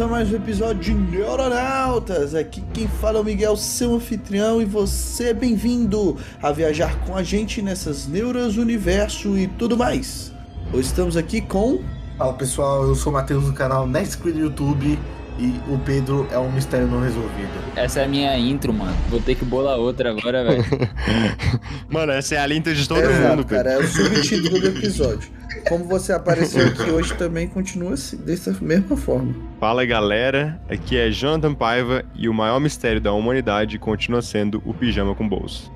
Bem-vindos a mais um episódio de Neuronautas. Aqui quem fala é o Miguel, seu anfitrião, e você é bem-vindo a viajar com a gente nessas neuras, universo e tudo mais. Hoje estamos aqui com. Fala pessoal, eu sou o Matheus do canal Nextcreen do YouTube e o Pedro é um mistério não resolvido. Essa é a minha intro, mano. Vou ter que bolar outra agora, velho. Mano, essa é a linta de todo Exato, mundo, cara. cara, é o subtítulo do episódio. Como você apareceu aqui hoje também continua assim, dessa mesma forma. Fala galera, aqui é Jonathan Paiva e o maior mistério da humanidade continua sendo o pijama com bolso.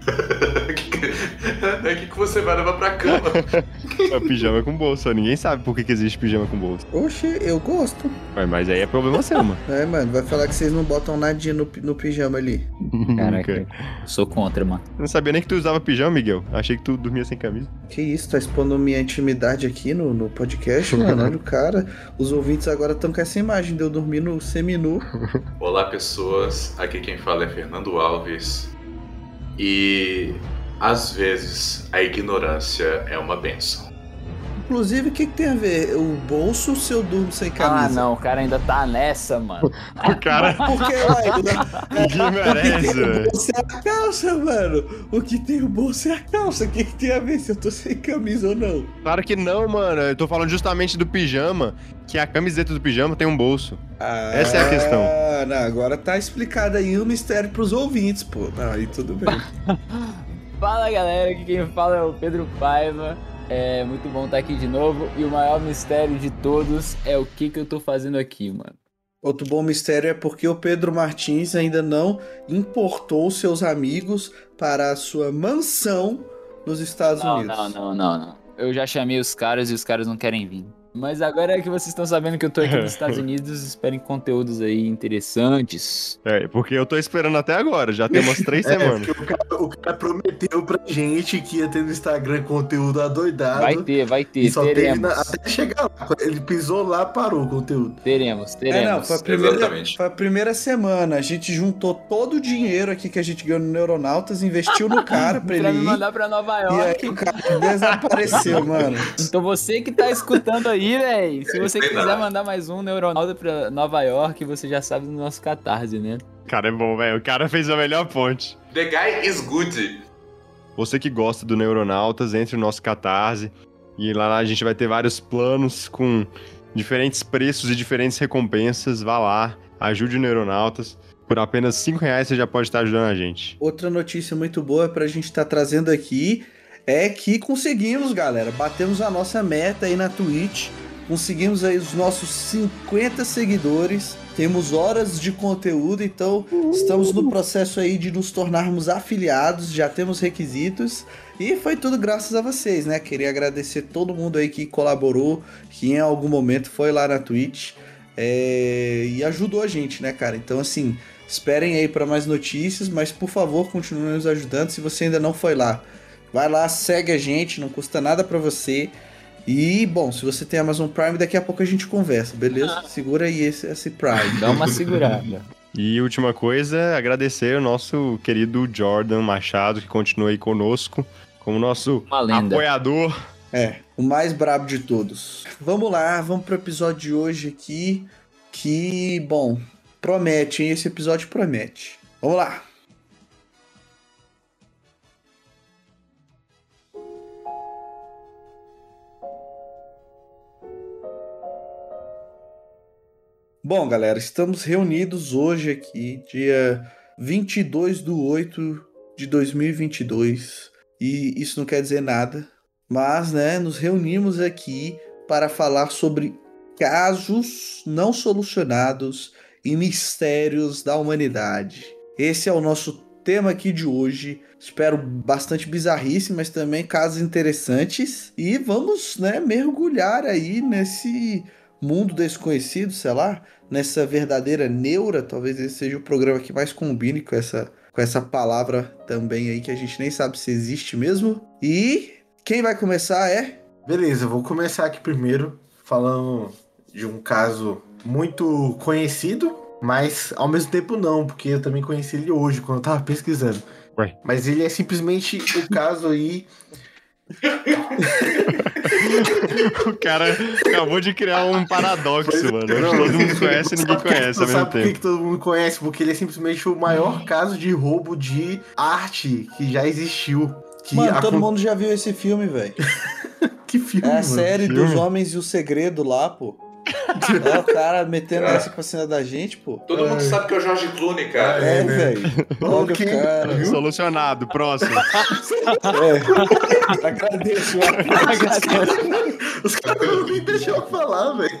Que? É que que você vai levar pra cama. É pijama com bolso, ninguém sabe por que, que existe pijama com bolso. Oxe, eu gosto. Mas, mas aí é problema seu, mano. É, mano, vai falar que vocês não botam nadinha no, no pijama ali. Caraca, sou contra, mano. Eu não sabia nem que tu usava pijama, Miguel. Achei que tu dormia sem camisa. Que isso, tá expondo minha intimidade aqui no, no podcast, mano. Olha o cara. Os ouvintes agora estão com essa imagem de eu dormir no seminu. Olá, pessoas. Aqui quem fala é Fernando Alves. E às vezes a ignorância é uma benção. Inclusive, o que, que tem a ver? O bolso se eu durmo sem Ah, camisa? não, o cara ainda tá nessa, mano. O cara Por que, ué? ninguém O que merece, tem o velho. bolso é a calça, mano. O que tem o bolso é a calça. O que, que tem a ver se eu tô sem camisa ou não? Claro que não, mano. Eu tô falando justamente do pijama, que a camiseta do pijama tem um bolso. Essa é a questão. Ah, não, agora tá explicado aí o mistério pros ouvintes, pô. Não, aí tudo bem. Fala, galera. Aqui quem fala é o Pedro Paiva. É muito bom estar aqui de novo. E o maior mistério de todos é o que que eu tô fazendo aqui, mano. Outro bom mistério é porque o Pedro Martins ainda não importou seus amigos para a sua mansão nos Estados Não, Unidos. não, não, não, não. Eu já chamei os caras e os caras não querem vir. Mas agora é que vocês estão sabendo que eu tô aqui nos Estados Unidos, esperem conteúdos aí interessantes. É, porque eu tô esperando até agora, já tem umas três É, semanas. porque o cara, o cara prometeu pra gente que ia ter no Instagram conteúdo adoidado. Vai ter, vai ter, e só teremos. na- até chegar lá. Ele pisou lá, parou o conteúdo. Teremos, É, teremos. não, foi a, primeira, Exatamente. foi a primeira semana. A gente juntou todo o dinheiro aqui que a gente ganhou no Neuronautas, investiu no cara pra ele pra me ir. mandar pra Nova E York. aí o cara desapareceu, mano. Então você que tá escutando aí, véi, se você quiser mandar mais um neuronauta pra Nova York, você já sabe do nosso catarse, né? Cara, é bom, velho. O cara fez a melhor ponte. The guy is good. Você que gosta do Neuronautas, entre no nosso Catarse. E lá a gente vai ter vários planos com diferentes preços e diferentes recompensas. Vá lá, ajude o Neuronautas. Por apenas 5 reais você já pode estar ajudando a gente. Outra notícia muito boa pra gente estar trazendo aqui é que conseguimos, galera. Batemos a nossa meta aí na Twitch. Conseguimos aí os nossos 50 seguidores. Temos horas de conteúdo, então estamos no processo aí de nos tornarmos afiliados, já temos requisitos. E foi tudo graças a vocês, né? Queria agradecer todo mundo aí que colaborou, que em algum momento foi lá na Twitch é, e ajudou a gente, né, cara? Então, assim, esperem aí para mais notícias, mas por favor, continue nos ajudando se você ainda não foi lá. Vai lá, segue a gente, não custa nada para você. E, bom, se você tem Amazon Prime, daqui a pouco a gente conversa, beleza? Segura aí esse, esse Prime. Dá uma segurada. E última coisa, agradecer o nosso querido Jordan Machado, que continua aí conosco, como nosso apoiador. É, o mais brabo de todos. Vamos lá, vamos pro episódio de hoje aqui, que, bom, promete, hein? Esse episódio promete. Vamos lá. Bom, galera, estamos reunidos hoje aqui, dia 22 de 8 de 2022. E isso não quer dizer nada, mas, né, nos reunimos aqui para falar sobre casos não solucionados e mistérios da humanidade. Esse é o nosso tema aqui de hoje. Espero bastante bizarrice, mas também casos interessantes. E vamos, né, mergulhar aí nesse mundo desconhecido, sei lá, nessa verdadeira neura, talvez esse seja o programa que mais combine com essa, com essa palavra também aí, que a gente nem sabe se existe mesmo. E quem vai começar é. Beleza, vou começar aqui primeiro falando de um caso muito conhecido, mas ao mesmo tempo não, porque eu também conheci ele hoje, quando eu tava pesquisando. Ué. Mas ele é simplesmente o caso aí. O cara acabou de criar um paradoxo, mano. Todo mundo conhece e ninguém conhece ao mesmo Sabe por que, tempo. todo mundo conhece? Porque ele é simplesmente o maior caso de roubo de arte que já existiu. Que Mano, todo acon- mundo já viu esse filme, velho. Que filme, É a mano. série filme? dos Homens e o Segredo lá, pô. É o cara metendo essa pra cima da gente, pô. Todo mundo sabe que é o Jorge Clooney, cara. É, né? velho. Olha Ok, o cara. Solucionado, próximo. É. Agradeço. Os caras não nem deixam eu falar, velho.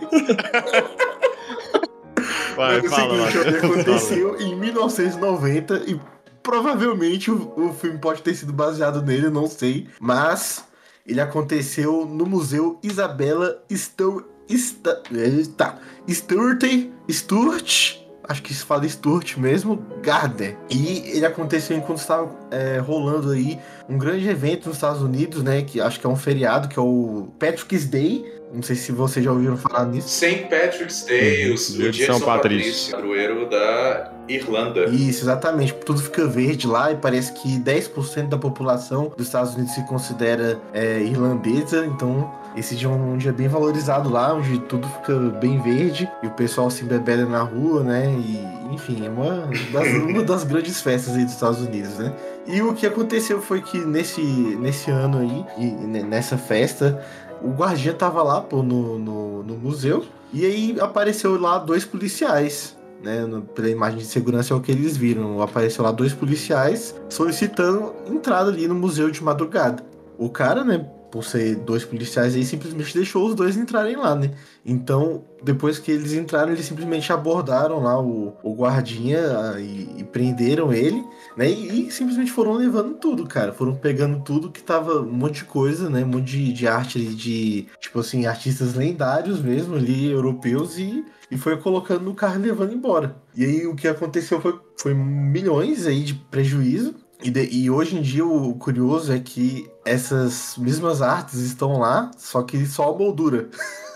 Vai, Mas é o fala, seguinte, Matheus, fala. aconteceu em 1990 e provavelmente o, o filme pode ter sido baseado nele, eu não sei. Mas ele aconteceu no Museu Isabella Stur... Sta... Eita. Sturt... Sturt... Acho que se fala Sturt mesmo, Gardner. E ele aconteceu enquanto estava é, rolando aí um grande evento nos Estados Unidos, né? Que acho que é um feriado, que é o Patrick's Day. Não sei se vocês já ouviram falar nisso. St. Patrick's Day, o, o Dia de São. Patrício, padroeiro da Irlanda. Isso, exatamente. Tudo fica verde lá e parece que 10% da população dos Estados Unidos se considera é, irlandesa. Então, esse dia é um dia bem valorizado lá, onde tudo fica bem verde e o pessoal se embebeda na rua, né? E, enfim, é uma das, uma das grandes festas aí dos Estados Unidos, né? E o que aconteceu foi que nesse, nesse ano aí, e ne- nessa festa, o guardiã tava lá, pô, no, no, no museu. E aí apareceu lá dois policiais né, no- pela imagem de segurança é o que eles viram. Apareceu lá dois policiais solicitando entrada ali no museu de madrugada. O cara, né, por ser dois policiais aí, simplesmente deixou os dois entrarem lá, né? Então, depois que eles entraram, eles simplesmente abordaram lá o, o guardinha e, e prenderam ele, né? E, e simplesmente foram levando tudo, cara. Foram pegando tudo que tava um monte de coisa, né? Um monte de, de arte ali, de, tipo assim, artistas lendários mesmo ali, europeus, e e foi colocando no carro e levando embora. E aí o que aconteceu foi, foi milhões aí de prejuízo. E, de- e hoje em dia o curioso é que essas mesmas artes estão lá, só que só a moldura.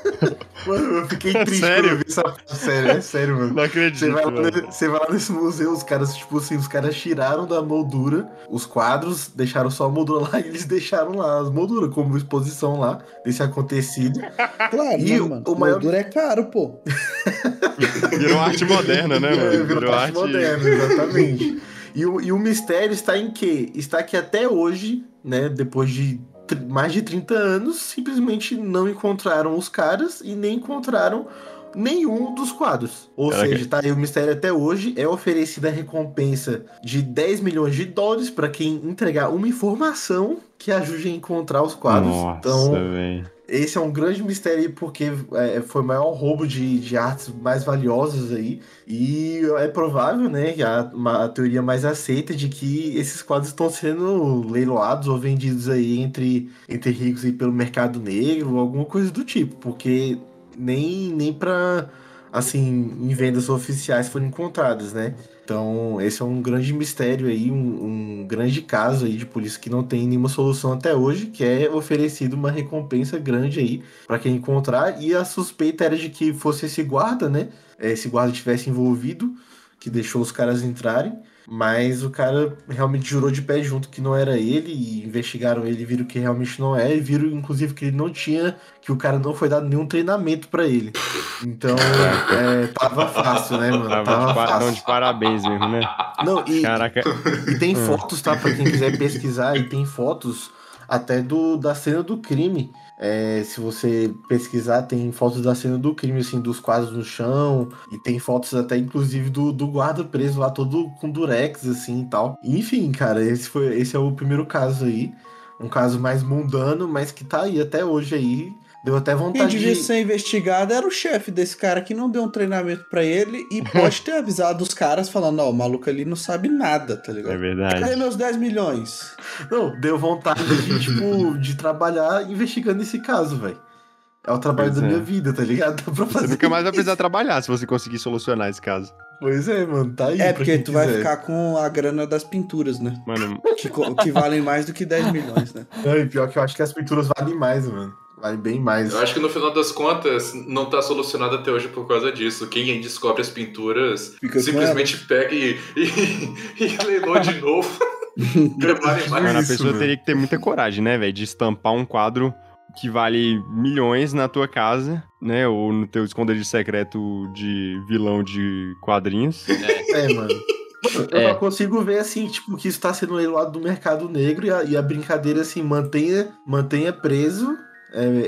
mano, eu fiquei triste Sério? quando eu vi essa parte. Sério, é sério, mano. Não acredito, Você vai, lá, você vai lá nesse museu, os caras, tipo assim, os caras tiraram da moldura os quadros, deixaram só a moldura lá e eles deixaram lá as molduras como exposição lá desse acontecido. Claro, E né, o- mano? o maior- Moldura é caro, pô. Virou arte moderna, né, mano? É, virou arte moderna, exatamente. E o, e o mistério está em quê? Está que até hoje, né, depois de mais de 30 anos, simplesmente não encontraram os caras e nem encontraram nenhum dos quadros. Ou Caraca. seja, tá aí o mistério até hoje. É oferecida a recompensa de 10 milhões de dólares para quem entregar uma informação que ajude a encontrar os quadros. Nossa, então, velho. Esse é um grande mistério aí, porque é, foi o maior roubo de, de artes mais valiosas aí. E é provável, né, que a, uma- a teoria mais aceita de que esses quadros estão sendo leiloados ou vendidos aí entre, entre ricos aí pelo mercado negro, alguma coisa do tipo, porque nem, nem pra, assim, em vendas oficiais foram encontradas, né? Então, esse é um grande mistério aí, um, um grande caso aí de polícia que não tem nenhuma solução até hoje, que é oferecido uma recompensa grande aí para quem encontrar. E a suspeita era de que fosse esse guarda, né? Esse guarda tivesse envolvido, que deixou os caras entrarem. Mas o cara realmente jurou de pé junto que não era ele, e investigaram ele e viram que realmente não é, e viram inclusive que ele não tinha, que o cara não foi dado nenhum treinamento para ele. Então, é, tava fácil, né, mano? Tava Tava fácil. não, de parabéns mesmo, né? Não, e, Caraca. e tem fotos, tá? Pra quem quiser pesquisar, e tem fotos até do, da cena do crime. É, se você pesquisar, tem fotos da cena do crime, assim, dos quadros no chão. E tem fotos até, inclusive, do, do guarda preso lá, todo com durex, assim e tal. Enfim, cara, esse, foi, esse é o primeiro caso aí. Um caso mais mundano, mas que tá aí até hoje aí. Deu até Quem vontade devia de. ser investigado era o chefe desse cara que não deu um treinamento pra ele e pode ter avisado os caras falando, ó, o maluco ali não sabe nada, tá É ligado? Cadê verdade. meus 10 milhões? Não, deu vontade de, tipo, de trabalhar investigando esse caso, velho. É o trabalho Pois da é. minha vida, tá ligado? Dá pra Você fazer nunca mais vai precisar trabalhar se você conseguir solucionar esse caso. Pois é, mano, tá aí. É, porque quem tu vai quiser. ficar com a grana das pinturas, né? Mano, Que, que valem mais do que 10 milhões, né? Não, e pior que eu acho que as pinturas valem mais, mano. Valem bem mais. Eu acho que no final das contas não tá solucionado até hoje por causa disso. Quem descobre as pinturas Fica simplesmente pega e, e, e leiloa de novo. Prepare mais. mano, a pessoa teria que ter muita coragem, né, velho? De estampar um quadro que vale milhões na tua casa, né? Ou no teu esconderijo secreto de vilão de quadrinhos. É, mano. Mano, Eu É. consigo ver assim, tipo, que isso tá sendo leiloado do mercado negro e a, e a brincadeira, assim, mantenha, mantenha preso é,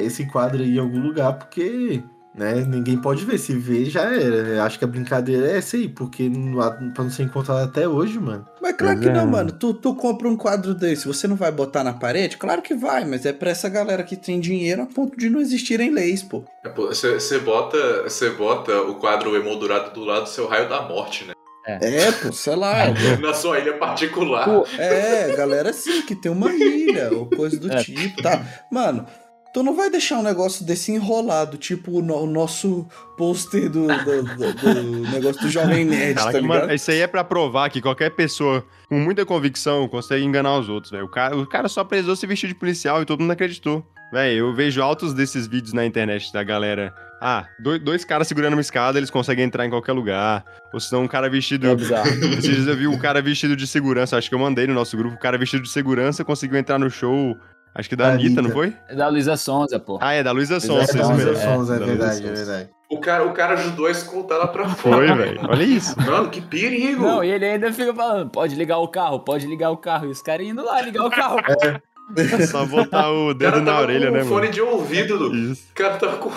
esse quadro aí em algum lugar, porque, né, ninguém pode ver. Se ver, já era. Acho que a brincadeira é essa aí, porque não, pra não ser encontrado até hoje, mano. Mas claro que é. não, mano. Tu, tu compra um quadro desse, você não vai botar na parede? Claro que vai, mas é pra essa galera que tem dinheiro a ponto de não existirem leis, pô. Você bota, você bota o quadro emoldurado do lado do seu raio da morte, né? É, pô, sei lá. Na sua ilha particular. Pô, É, galera assim, que tem uma ilha ou coisa do É. tipo, tá? Mano, tu não vai deixar um negócio desse enrolado, tipo o, no- o nosso pôster do, do, do- do negócio do Jovem Nerd, Caraca, tá ligado? mano, isso aí é pra provar que qualquer pessoa com muita convicção consegue enganar os outros, velho. O cara, o cara só precisou se vestir de policial e todo mundo acreditou. Véi, eu vejo altos desses vídeos na internet da galera. Ah, dois, dois caras segurando uma escada, eles conseguem entrar em qualquer lugar. Ou senão um cara vestido. é bizarro. Esses dias eu vi um cara vestido de segurança, acho que eu mandei no nosso grupo. O cara vestido de segurança conseguiu entrar no show, acho que da Da Anitta, não Anitta. foi? É da Luísa Sonza, pô. Ah, é da Luísa É da isso Luísa mesmo. Sonza, é, da Luísa verdade, é verdade. O cara, o cara ajudou a escoltar ela pra fora. Foi, velho. Olha isso. Mano, que perigo! Não, e ele ainda fica falando, pode ligar o carro, pode ligar o carro. E os caras indo lá ligar o carro. Só botar o dedo cara na orelha, com né, um fone mano? de ouvido. Isso. O cara tava com o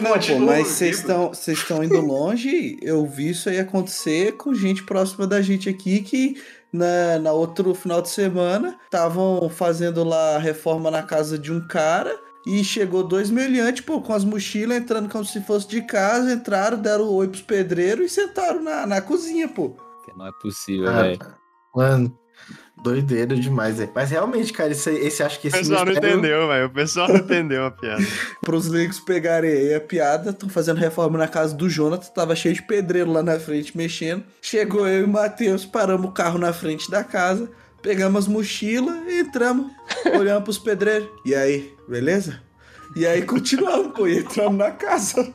Não, pô, mas ouvido. vocês estão vocês estão indo longe. Eu vi isso aí acontecer com gente próxima da gente aqui que na, na outro final de semana estavam fazendo lá a reforma na casa de um cara e chegou dois meliantes, pô, com as mochilas entrando como se fosse de casa, entraram, deram oi pros pedreiros e sentaram na, na cozinha, pô. Não é possível, Ah, velho. Mano, doideira demais, velho. Mas realmente, cara, esse, esse acho que O esse pessoal não mistério- entendeu, velho. O pessoal não entendeu a piada. Pros leigos pegarem aí a piada, estão fazendo reforma na casa do Jonathan, tava cheio de pedreiro lá na frente mexendo. Chegou eu e o Matheus, paramos o carro na frente da casa, pegamos as mochilas, entramos, olhamos pros pedreiros. E aí, beleza? E aí continuamos, pô, e entramos na casa.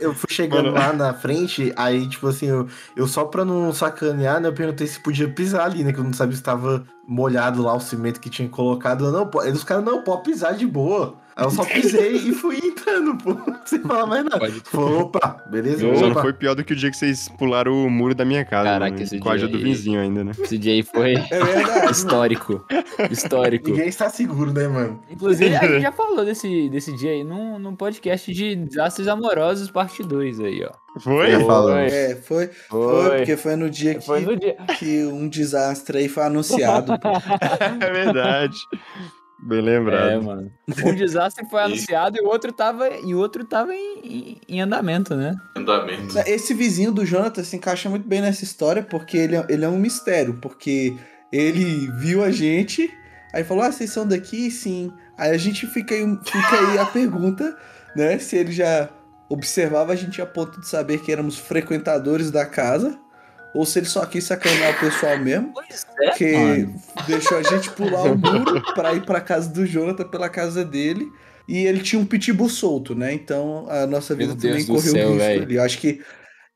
Eu fui chegando Mano. lá na frente, aí, tipo assim, eu, eu só pra não sacanear, né, eu perguntei se podia pisar ali, né, que eu não sabia se tava molhado lá o cimento que tinha colocado. Eu, Não, pô. Aí os caras, não, pode pisar de boa. Aí eu só pisei e fui entrando, pô, sem falar mais nada. Pode- Falou, opa, beleza? Só não Opa. foi pior do que o dia que vocês pularam o muro da minha casa. Caraca, esse com a dia ajuda do vizinho ainda, né? Esse dia aí foi É verdade. histórico. Histórico. Ninguém está seguro, né, mano? Inclusive, a gente já falou desse, desse dia aí num, num podcast de desastres amorosos, parte 2 aí, ó. Foi? Já falou. É, foi, foi, Foi. porque foi no dia que, Foi no dia. que um desastre aí foi anunciado. pô. É verdade. Bem É, lembrado. mano. Um desastre foi anunciado e o outro tava, e o outro tava em, em- em andamento, né? Andamento. Esse vizinho do Jonathan se encaixa muito bem nessa história, porque ele é, ele é um mistério, porque ele viu a gente, aí falou, ah, vocês são daqui? Sim. Aí a gente fica aí, fica aí a pergunta, né, se ele já observava a gente a ponto de saber que éramos frequentadores da casa, ou se ele só quis sacanear o pessoal mesmo, Pois é, que mano. deixou a gente pular o muro pra ir pra casa do Jonathan pela casa dele. E ele tinha um pitbull solto, né? Então a nossa Meu vida Deus também do correu céu, risco ali. Eu acho que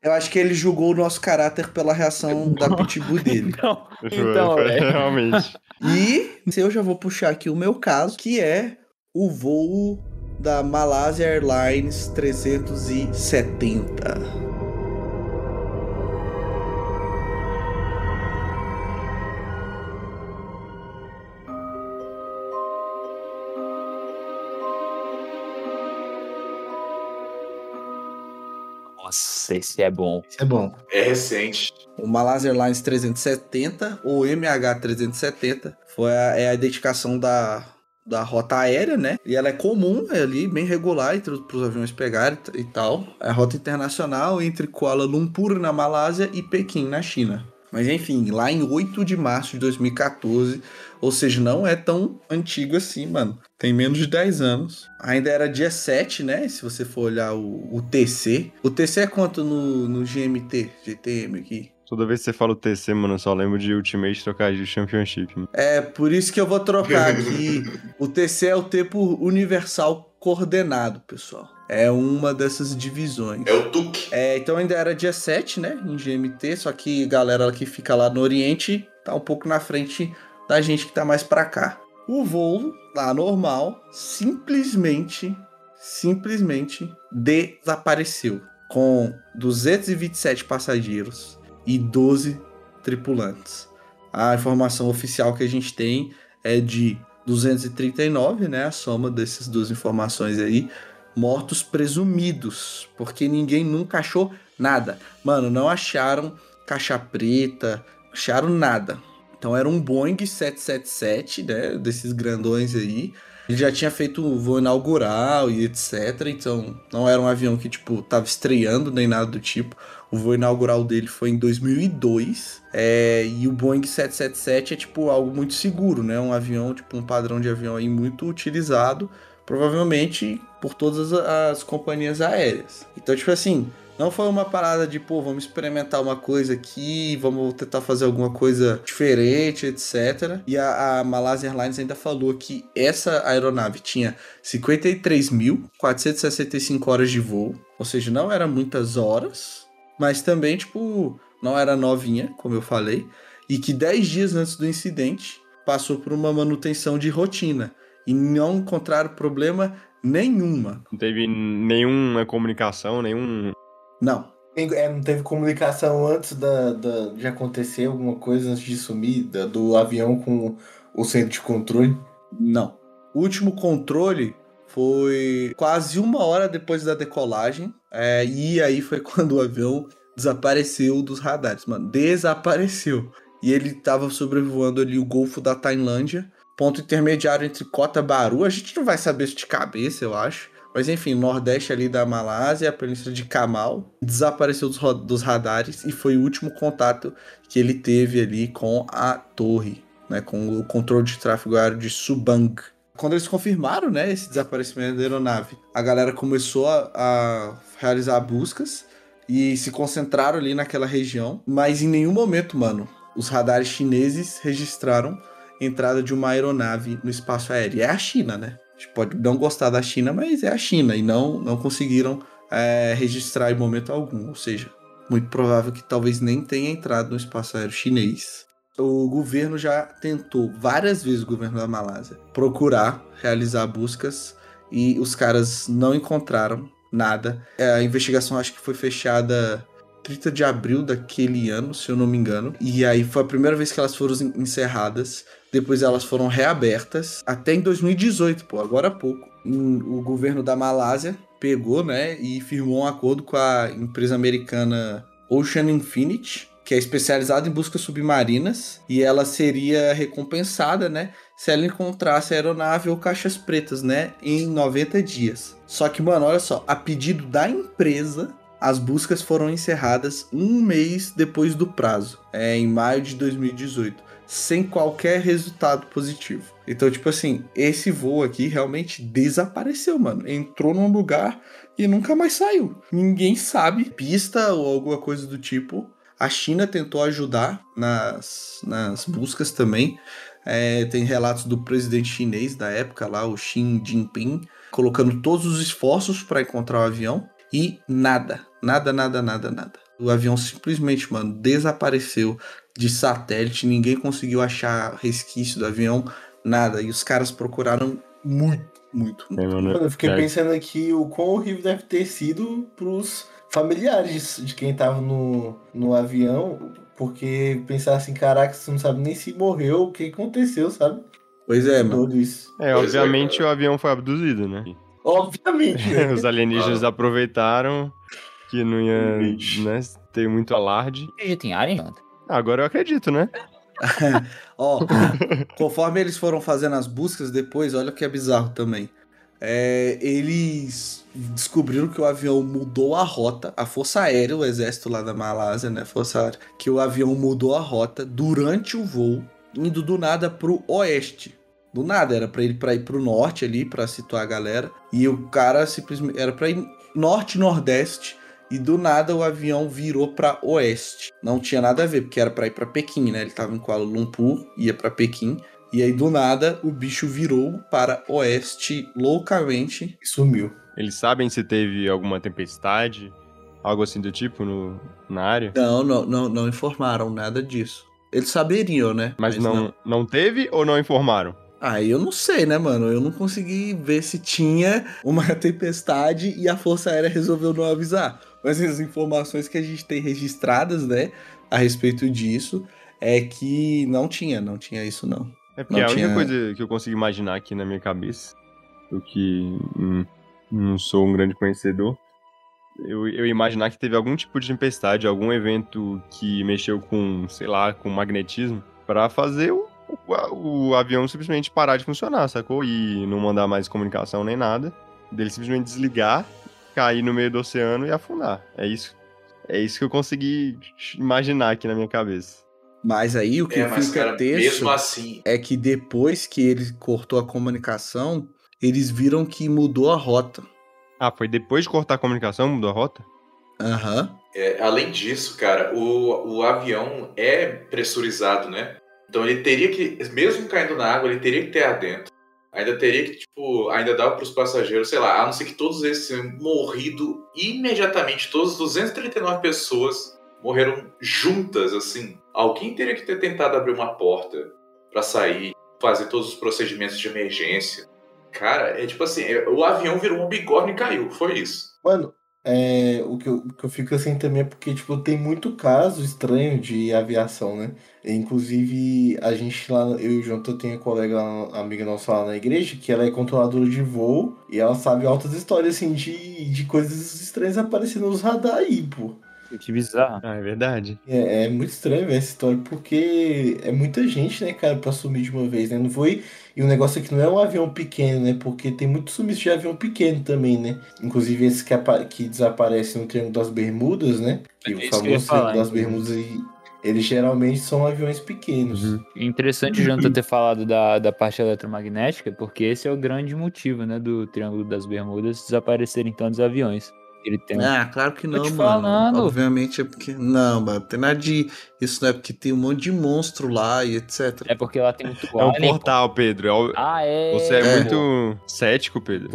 eu acho que ele julgou o nosso caráter pela reação da pitbull dele. Então, então realmente. E eu já vou puxar aqui o meu caso, que é o voo da Malaysia Airlines 370. Esse é bom. Isso é bom. É recente. O Malaysia Airlines 370, ou MH370, foi a, é a identificação da, da rota aérea, né? E ela é comum é ali, bem regular entre os aviões pegarem e tal. É a rota internacional entre Kuala Lumpur, na Malásia, e Pequim, na China. Mas enfim, lá em 8 de março de 2014, ou seja, não é tão antigo assim, mano. Tem menos de 10 anos. Ainda era dia 7, né? Se você for olhar o, o TC. O TC é quanto no, no GMT, GTM aqui? Toda vez que você fala o TC, mano, eu só lembro de Ultimate trocar de Championship. Mano. É, por isso que eu vou trocar aqui. o TC é o tempo universal coordenado, pessoal. É uma dessas divisões. É o TUC. É, então ainda era dia 7, né? Em GMT, só que a galera que fica lá no Oriente tá um pouco na frente da gente que tá mais pra cá. O voo, lá normal, simplesmente, simplesmente desapareceu. Com 227 passageiros e 12 tripulantes. A informação oficial que a gente tem é de 239, né? A soma dessas duas informações aí mortos presumidos, porque ninguém nunca achou nada. Mano, não acharam caixa preta, acharam nada. Então era um Boeing 777, né, desses grandões aí. Ele já tinha feito o voo inaugural e etc. Então não era um avião que tipo tava estreando nem nada do tipo. O voo inaugural dele foi em 2002. É, e o Boeing 777 é tipo algo muito seguro, né? Um avião, tipo um padrão de avião aí muito utilizado provavelmente por todas as companhias aéreas. Então, tipo assim, não foi uma parada de, pô, vamos experimentar uma coisa aqui, vamos tentar fazer alguma coisa diferente, etc. E a, a Malaysia Airlines ainda falou que essa aeronave tinha 53.465 horas de voo, ou seja, não era muitas horas, mas também, tipo, não era novinha, como eu falei, e que 10 dias antes do incidente passou por uma manutenção de rotina e não encontraram problema nenhuma. Não teve nenhuma comunicação, nenhum. Não. É, não teve comunicação antes da, da, de acontecer alguma coisa, antes de sumir da, do avião com o centro de controle? Não. O último controle foi quase uma hora depois da decolagem. É, e aí foi quando o avião desapareceu dos radares, mano. Desapareceu. E ele tava sobrevoando ali o Golfo da Tailândia ponto intermediário entre Cota Baru. A gente não vai saber isso de cabeça, eu acho. Mas enfim, nordeste ali da Malásia, a península de Kamal, desapareceu dos, dos, radares e foi o último contato que ele teve ali com a torre, né, com o controle de tráfego aéreo de Subang. Quando eles confirmaram, né, esse desaparecimento da aeronave, a galera começou a, a realizar buscas e se concentraram ali naquela região, mas em nenhum momento, mano, os radares chineses registraram entrada de uma aeronave no espaço aéreo. É a China, né? A gente pode não gostar da China, mas é a China e não, não conseguiram é, registrar em momento algum. Ou seja, muito provável que talvez nem tenha entrado no espaço aéreo chinês. O governo já tentou várias vezes, o governo da Malásia, procurar realizar buscas e os caras não encontraram nada. É, a investigação acho que foi fechada 30 de abril daquele ano, se eu não me engano. E aí foi a primeira vez que elas foram encerradas. Depois elas foram reabertas até em 2018, pô, agora há pouco. O governo da Malásia pegou, né, e firmou um acordo com a empresa americana Ocean Infinity, que é especializada em buscas submarinas, e ela seria recompensada, né, se ela encontrasse aeronave ou caixas pretas, né, em 90 dias. Só que, mano, olha só, a pedido da empresa, as buscas foram encerradas um mês depois do prazo, é, em maio de 2018 sem qualquer resultado positivo. Então, tipo assim, esse voo aqui realmente desapareceu, mano. Entrou num lugar e nunca mais saiu. Ninguém sabe, pista ou alguma coisa do tipo. A China tentou ajudar nas, nas buscas também. É, tem relatos do presidente chinês da época lá, o Xi Jinping, colocando todos os esforços para encontrar o avião e nada, nada, nada, nada, nada. O avião simplesmente, mano, desapareceu de satélite, ninguém conseguiu achar resquício do avião, nada. E os caras procuraram muito, muito. É, mano, Eu fiquei é. pensando aqui o quão horrível deve ter sido pros familiares de quem tava no, no avião, porque pensar assim, caraca, você não sabe nem se morreu, o que aconteceu, sabe? Pois é, mano. Tudo isso. É, Pois é, obviamente cara. o avião foi abduzido, né? Obviamente, né? Os alienígenas aproveitaram que não ia né, ter muito alarde. Acredita em Alien, Jonathan? Agora eu acredito, né? Ó, conforme eles foram fazendo as buscas depois, olha que é bizarro também. é, eles descobriram que o avião mudou a rota, a Força Aérea, o exército lá da Malásia, né, Força Aérea, que o avião mudou a rota durante o voo, indo do nada pro oeste. Do nada, era para ele para ir pro norte ali, para situar a galera, e o cara simplesmente era para ir norte nordeste e do nada o avião virou para oeste. Não tinha nada a ver, porque era para ir para Pequim, né? Ele tava em Kuala Lumpur, ia para Pequim. E aí do nada o bicho virou para oeste loucamente E sumiu. Eles sabem se teve alguma tempestade, algo assim do tipo no, na área? Não, não, não, não informaram nada disso. Eles saberiam, né? Mas, não, não teve ou não informaram? Ah, eu não sei, né, mano? Eu não consegui ver se tinha uma tempestade e a Força Aérea resolveu não avisar. Mas as informações que a gente tem registradas, né, a respeito disso, é que não tinha, não tinha isso não. É porque Não a única tinha- coisa que eu consigo imaginar aqui na minha cabeça, eu que hum, não sou um grande conhecedor, eu, eu imaginar que teve algum tipo de tempestade, algum evento que mexeu com, sei lá, com magnetismo, pra fazer o, o, o avião simplesmente parar de funcionar, sacou? E não mandar mais comunicação nem nada. Dele simplesmente desligar, cair no meio do oceano e afundar. É isso. É isso que eu consegui imaginar aqui na minha cabeça. Mas aí o que É, mas fica cara, texto mesmo assim, é que depois que ele cortou a comunicação, eles viram que mudou a rota. Ah, foi depois de cortar a comunicação, mudou a rota? Aham. é, além disso, cara, o, o avião é pressurizado, né? Então ele teria que, mesmo caindo na água, ele teria que ter ar dentro. Ainda teria que, tipo, ainda dar para os passageiros, sei lá, a não ser que todos eles tenham morrido imediatamente, todas as 239 pessoas morreram juntas, assim. Alguém teria que ter tentado abrir uma porta para sair, fazer todos os procedimentos de emergência. Cara, é tipo assim, é- o avião virou um bigorne e caiu, foi isso. Mano, é, o, que eu, o que eu fico assim também é porque, tipo, tem muito caso estranho de aviação, né? Inclusive, a gente lá, eu e o Jonathan tem uma colega, amiga nossa lá na igreja, que ela é controladora de voo e ela sabe altas histórias, assim, de, de coisas estranhas aparecendo nos radar aí, pô. Que bizarro. Ah, é verdade. É, é muito estranho ver essa história, porque é muita gente, né, cara, pra sumir de uma vez, né? Não foi. E o negócio aqui não é um avião pequeno, né? Porque tem muitos sumiços de avião pequeno também, né? Inclusive esse que, apa- que desaparece no Triângulo das Bermudas, né? Que É o famoso Triângulo das. Bermudas, e- eles geralmente são aviões pequenos. Uhum. Interessante o Jonathan ter falado da, da parte eletromagnética, porque esse é o grande motivo, né, do Triângulo das Bermudas desaparecerem tantos aviões. Ele tem Ah, claro que não, te mano. falando. Obviamente é porque. Não, mano, tem nada de. Isso não é porque tem um monte de monstro lá e etc. É porque lá tem muito É um portal, Pedro. É o- Ah, é. Você é, É. muito cético, Pedro.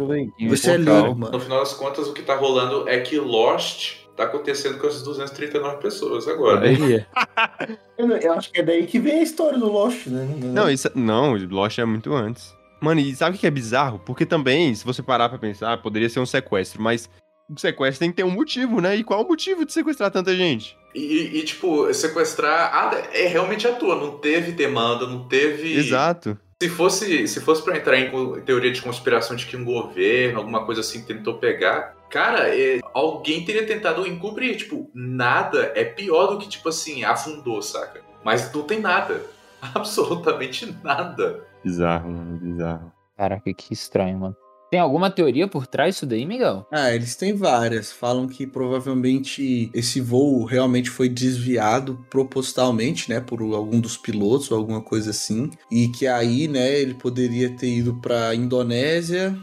Você é lindo, mano. No final das contas, o que tá rolando é que Lost tá acontecendo com essas 239 pessoas agora. Eu, não- eu acho que é daí que vem a história do Lost, né? Não, isso, não, o Lost é muito antes. Mano, e sabe o que é bizarro? Porque também, se você parar pra pensar, poderia ser um sequestro, mas sequestro tem que ter um motivo, né? E qual o motivo de sequestrar tanta gente? E, e, tipo, sequestrar ah, é realmente à toa. Não teve demanda, não teve. Exato. Se fosse, se fosse para entrar em teoria de conspiração de que um governo, alguma coisa assim, tentou pegar, cara, é, alguém teria tentado encobrir. Tipo, nada é pior do que, tipo assim, afundou, saca? Mas não tem nada. Absolutamente nada. Bizarro, mano, bizarro. Caraca, que estranho, mano. Tem alguma teoria por trás disso daí, Miguel? Ah, eles têm várias. Falam que provavelmente esse voo realmente foi desviado propositalmente, né, por algum dos pilotos ou alguma coisa assim, e que aí, né, ele poderia ter ido para Indonésia,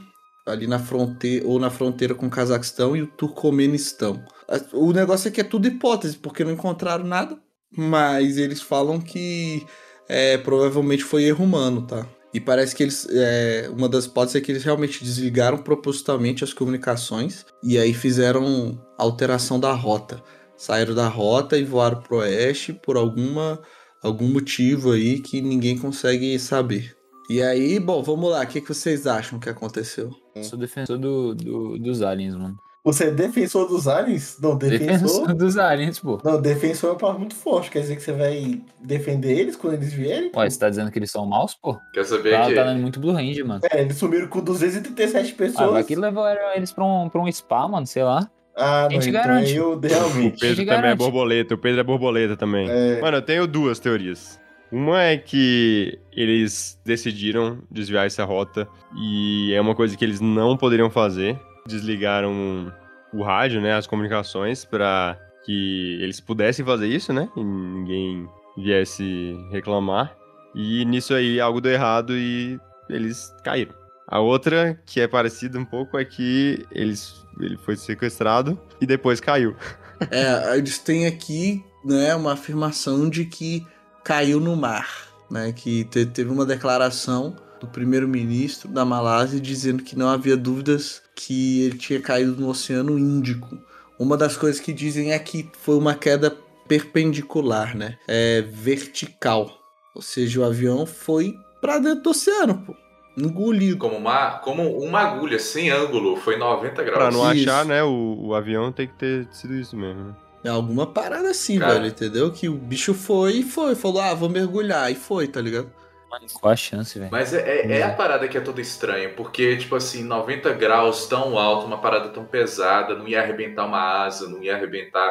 ali na fronteira ou na fronteira com o Cazaquistão e o Turcomenistão. O negócio é que é tudo hipótese, porque não encontraram nada, mas eles falam que é, provavelmente foi erro humano, tá? E parece que eles. é, uma das hipóteses é que eles realmente desligaram propositalmente as comunicações e aí fizeram alteração da rota. Saíram da rota e voaram pro oeste por alguma, algum motivo aí que ninguém consegue saber. E aí, bom, vamos lá. O que, que vocês acham que aconteceu? Eu sou defensor do, do- dos aliens, mano. Você é defensor dos aliens? Não, defensor. Defensor dos aliens, pô. Não, defensor é uma palavra muito forte. Quer dizer que você vai defender eles quando eles vierem? Ué, você tá dizendo que eles são maus, pô? Quer saber Tá, que. tá dando muito Blue Range, mano. É, eles sumiram com 237 Ah, pessoas. vai que levaram eles pra um, pra um spa, mano, sei lá. Ah, não, então garante? eu O realmente. Pedro te também é garante. borboleta, o Pedro é borboleta também. É, Mano, eu tenho duas teorias. Uma é que eles decidiram desviar essa rota e é uma coisa que eles não poderiam fazer. Desligaram o rádio, né, as comunicações para que eles pudessem fazer isso, né, e ninguém viesse reclamar. E nisso aí algo deu errado e eles caíram. A outra, que é parecida um pouco, é que eles, ele foi sequestrado e depois caiu. É, eles têm aqui né, uma afirmação de que caiu no mar, né? Que te- teve uma declaração do primeiro-ministro da Malásia dizendo que não havia dúvidas que ele tinha caído no Oceano Índico. Uma das coisas que dizem é que foi uma queda perpendicular, né? É vertical. Ou seja, o avião foi pra dentro do oceano, pô. Engolido. Como uma, como uma agulha sem ângulo, foi 90 graus. Pra não Isso. achar, né, o, o avião tem que ter sido isso mesmo. né? É alguma parada assim, Cara. velho, entendeu? Que o bicho foi e foi. Falou, ah, vou mergulhar. E foi, tá ligado? Mano, qual a chance, velho? Mas é, é- é a parada que é toda estranha, porque, tipo assim, 90 graus tão alto, uma parada tão pesada, não ia arrebentar uma asa, não ia arrebentar.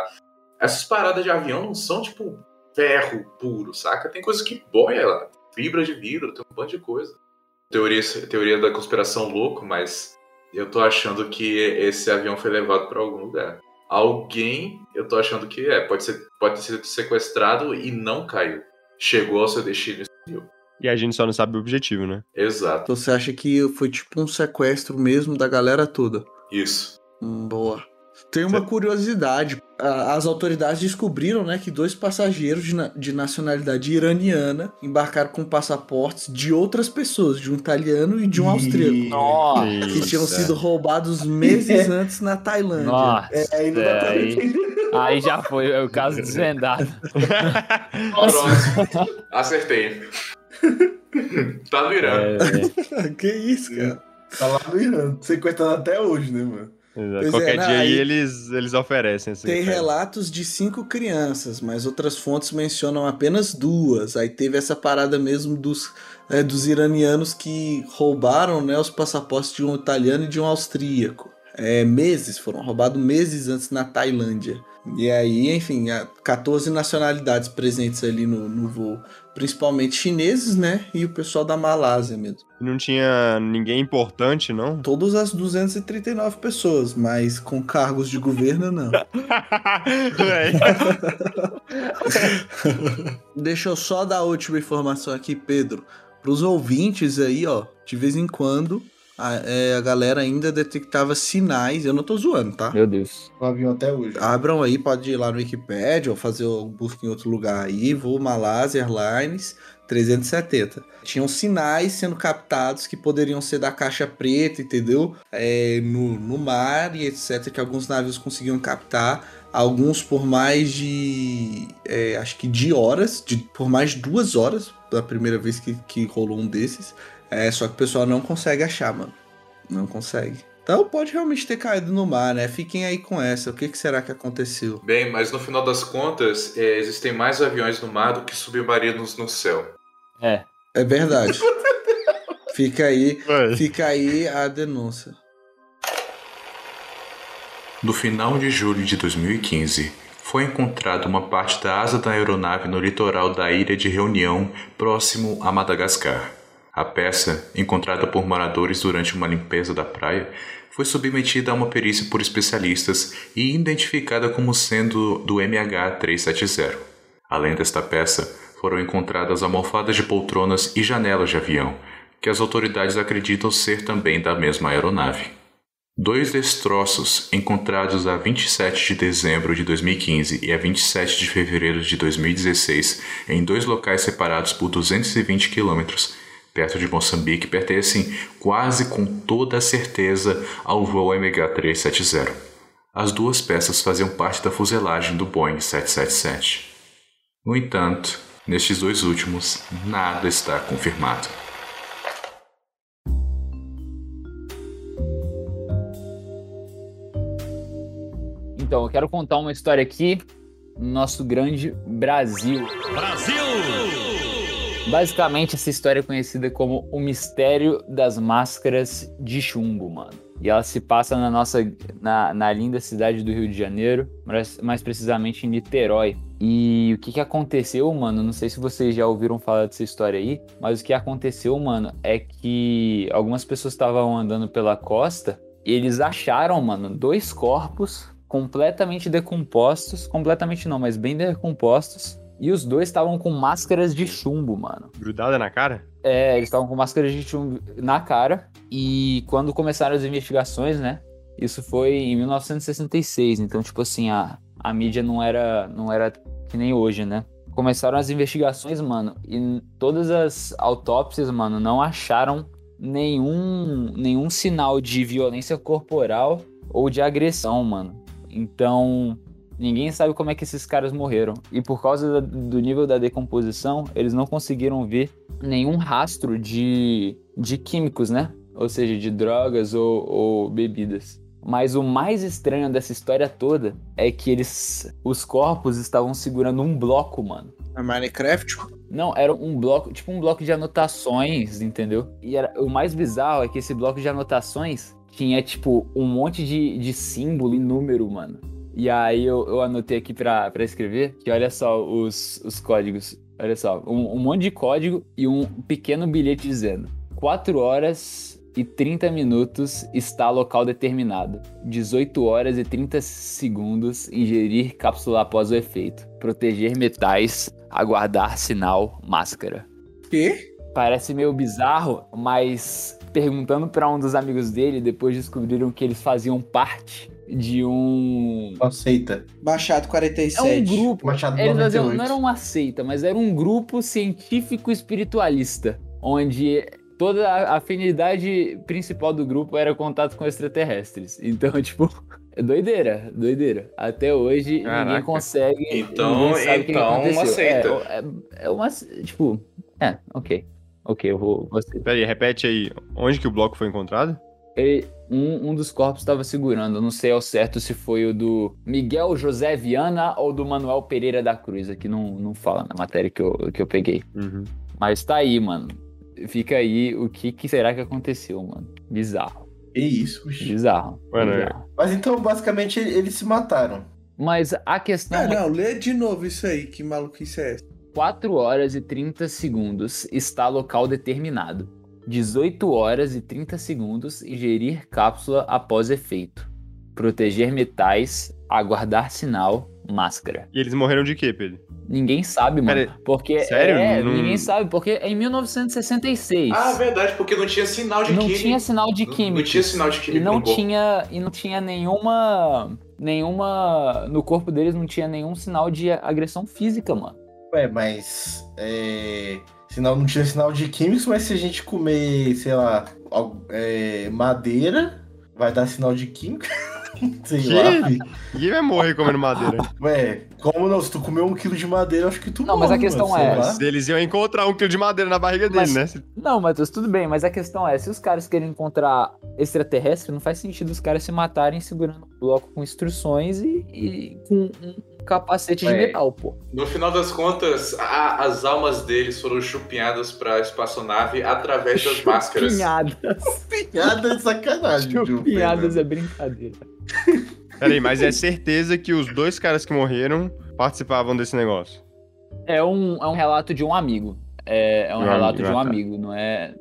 Essas paradas de avião não são, tipo, ferro puro, saca? Tem coisa que boia lá, fibra de vidro, tem um monte de coisa. Teoria, teoria da conspiração louco, mas eu tô achando que esse avião foi levado pra algum lugar. Alguém, eu tô achando que é, pode, ser, pode ter sido sequestrado e não caiu. Chegou ao seu destino e sumiu. E a gente só não sabe o objetivo, né? Exato. Então você acha que foi tipo um sequestro mesmo da galera toda? Isso. Hum, boa. Tem uma curiosidade. A- As autoridades descobriram né, que dois passageiros de, na- de nacionalidade iraniana embarcaram com passaportes de outras pessoas, de um italiano e de um austríaco. Nossa! Que tinham sido roubados meses antes na Tailândia. Nossa! É, aí não dá pra aí, entender. aí já foi é o caso desvendado. Acertei. Tá no Irã. É, velho. que isso, cara? Tá lá no Irã, sequestrado até hoje, né, mano? Exato. Pois Qualquer é, dia aí aí- eles, eles oferecem. Assim, Tem cara. relatos de cinco crianças, mas outras fontes mencionam apenas duas. Aí teve essa parada mesmo dos, é, dos iranianos que roubaram né, os passaportes de um italiano e de um austríaco. É, meses, foram roubados meses antes na Tailândia. E aí, enfim, há 14 nacionalidades presentes ali no, no voo. Principalmente chineses, né? E o pessoal da Malásia mesmo. Não tinha ninguém importante, não? Todas as 239 pessoas, mas com cargos de governo, não. Deixa eu só dar a última informação aqui, Pedro. Para os ouvintes aí, ó, de vez em quando a, é, a galera ainda detectava sinais. Eu não tô zoando, tá? Meu Deus. O avião até hoje. Abram aí, pode ir lá no Wikipedia ou fazer um busca em outro lugar aí. Voo Malásia Airlines 370. Tinham sinais sendo captados que poderiam ser da caixa preta, entendeu? É, no, no mar e etc. Que alguns navios conseguiam captar. Alguns por mais de. é, acho que de horas, de, por mais de duas horas, da primeira vez que, que rolou um desses. É, só que o pessoal não consegue achar, mano. Não consegue. Então pode realmente ter caído no mar, né? Fiquem aí com essa. O que, que será que aconteceu? Bem, mas no final das contas, é, existem mais aviões no mar do que submarinos no céu. É. É verdade. fica aí, fica aí a denúncia. No final de julho de 2015, foi encontrada uma parte da asa da aeronave no litoral da ilha de Reunião, próximo a Madagascar. A peça, encontrada por moradores durante uma limpeza da praia, foi submetida a uma perícia por especialistas e identificada como sendo do MH370. Além desta peça, foram encontradas almofadas de poltronas e janelas de avião, que as autoridades acreditam ser também da mesma aeronave. Dois destroços encontrados a 27 de dezembro de 2015 e a 27 de fevereiro de 2016 em dois locais separados por 220 quilômetros, perto de Moçambique, pertencem quase com toda a certeza ao voo MH370. As duas peças faziam parte da fuselagem do Boeing 777. No entanto, nestes dois últimos, nada está confirmado. Então, eu quero contar uma história aqui no nosso grande Brasil. Brasil! Basicamente, essa história é conhecida como o mistério das máscaras de chumbo, mano. E ela se passa na nossa na, na linda cidade do Rio de Janeiro, mais, mais precisamente em Niterói. E o que, que aconteceu, mano? Não sei se vocês já ouviram falar dessa história aí, mas o que aconteceu, mano, é que algumas pessoas estavam andando pela costa e eles acharam, mano, dois corpos completamente decompostos, completamente não, mas bem decompostos, e os dois estavam com máscaras de chumbo, mano. Grudada na cara? É, eles estavam com máscaras de chumbo na cara. E quando começaram as investigações, né? Isso foi em 1966. Então, tipo assim, a, a mídia não era, não era que nem hoje, né? Começaram as investigações, mano. E todas as autópsias, mano, não acharam nenhum, nenhum sinal de violência corporal ou de agressão, mano. Então, Ninguém sabe como é que esses caras morreram. E por causa do nível da decomposição, eles não conseguiram ver nenhum rastro de, de químicos, né? Ou seja, de drogas ou, ou bebidas. Mas o mais estranho dessa história toda é que eles. Os corpos estavam segurando um bloco, mano. É Minecraft? Não, era um bloco, tipo um bloco de anotações, entendeu? E era, o mais bizarro é que esse bloco de anotações tinha, tipo, um monte de, de símbolo e número, mano. E aí eu, eu anotei aqui pra, pra escrever que olha só os, os códigos. Olha só, um, um monte de código e um pequeno bilhete dizendo 4 horas e 30 minutos está local determinado. 18 horas e 30 segundos ingerir cápsula após o efeito. Proteger metais, aguardar sinal, máscara. Quê? Parece meio bizarro, mas perguntando para um dos amigos dele, depois descobriram que eles faziam parte de um. Uma seita. Baixado É 47. um grupo. Machado Eles faziam, 98. não era uma seita, mas era um grupo científico espiritualista, onde toda a afinidade principal do grupo era contato com extraterrestres. Então, tipo, é doideira, doideira. Até hoje ninguém Caraca. consegue. Então- ninguém sabe o que então, aconteceu. uma seita. É, é, é uma. Tipo, é, ok. Ok, eu vou. vou aceitar. Pera aí, repete aí. Onde que o bloco foi encontrado? Ele- um, um dos corpos estava segurando. Eu não sei ao certo se foi o do Miguel José Viana ou do Manuel Pereira da Cruz. Aqui não, não fala na matéria que eu, que eu peguei. Uhum. Mas tá aí, mano. Fica aí o que, que será que aconteceu, mano. Bizarro. Que isso, bicho. Bizarro. Mano, bizarro. Mas então, basicamente, ele- eles se mataram. Mas a questão Ah, é não, lê de novo isso aí, que maluquice é essa? 4 horas e 30 segundos está local determinado. 18 horas e 30 segundos ingerir cápsula após efeito. Proteger metais, aguardar sinal, máscara. E eles morreram de quê, Pedro? Ninguém sabe, mano. Pera- porque sério? é, Não- ninguém sabe, porque é em 1966 Ah, verdade, porque não tinha sinal de não química. tinha sinal de Não- química. Não tinha sinal de E química não no corpo. tinha e não tinha nenhuma nenhuma no corpo deles não tinha nenhum sinal de agressão física, mano. Ué, mas. É... Sinal, não tinha sinal de químicos, mas se a gente comer, sei lá, é, madeira, vai dar sinal de química. sei Que? lá. Ninguém vai morrer comendo madeira. Ué, como não? Se tu comer um quilo de madeira, acho que tu Não, mas a morre, questão mano, é- lá. Mas eles iam encontrar um quilo de madeira na barriga dele, Mas- né? Não, Matheus, tudo bem, mas a questão é, se os caras querem encontrar extraterrestre, não faz sentido os caras se matarem segurando um bloco com instruções e, e com um capacete de É. metal, pô. No final das contas, a- as almas deles foram chupinhadas pra espaçonave através das máscaras. Chupinhadas. Piada de sacanagem, Chupinhadas é brincadeira. Peraí, mas é certeza que os dois caras que morreram participavam desse negócio. É um, é um relato de um amigo. É, é um Um relato amigo, de um ah, tá. amigo, não é,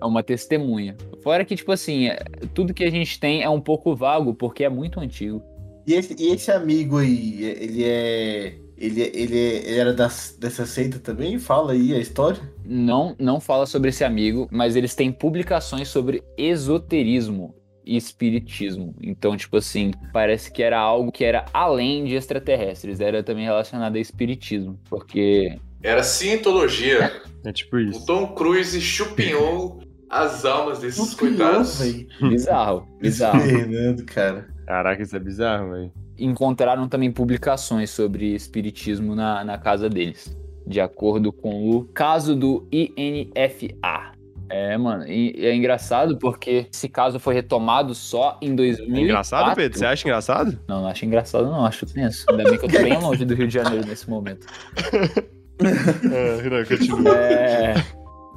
é uma testemunha. Fora que, tipo assim, é- tudo que a gente tem é um pouco vago, porque é muito antigo. E esse, e esse amigo aí, ele é. Ele, ele, é- ele era das, dessa seita também? Fala aí a história. Não, não fala sobre esse amigo, mas eles têm publicações sobre esoterismo e espiritismo. Então, tipo assim, parece que era algo que era além de extraterrestres, era também relacionado a espiritismo, porque Era cientologia. É tipo O isso. Tom Cruise chupinhou as almas desses Chupinhou, coitados. véi. bizarro, bizarro. Fernando, cara. Caraca, isso é bizarro, velho. encontraram também publicações sobre espiritismo na, na casa deles, de acordo com o caso do INFA. É, mano, e é engraçado porque esse caso foi retomado só em 2004. Engraçado, Pedro? Você acha engraçado? Não, não acho engraçado não, acho tenso. Ainda bem que eu tô bem longe do Rio de Janeiro nesse momento. É, não, continua. É,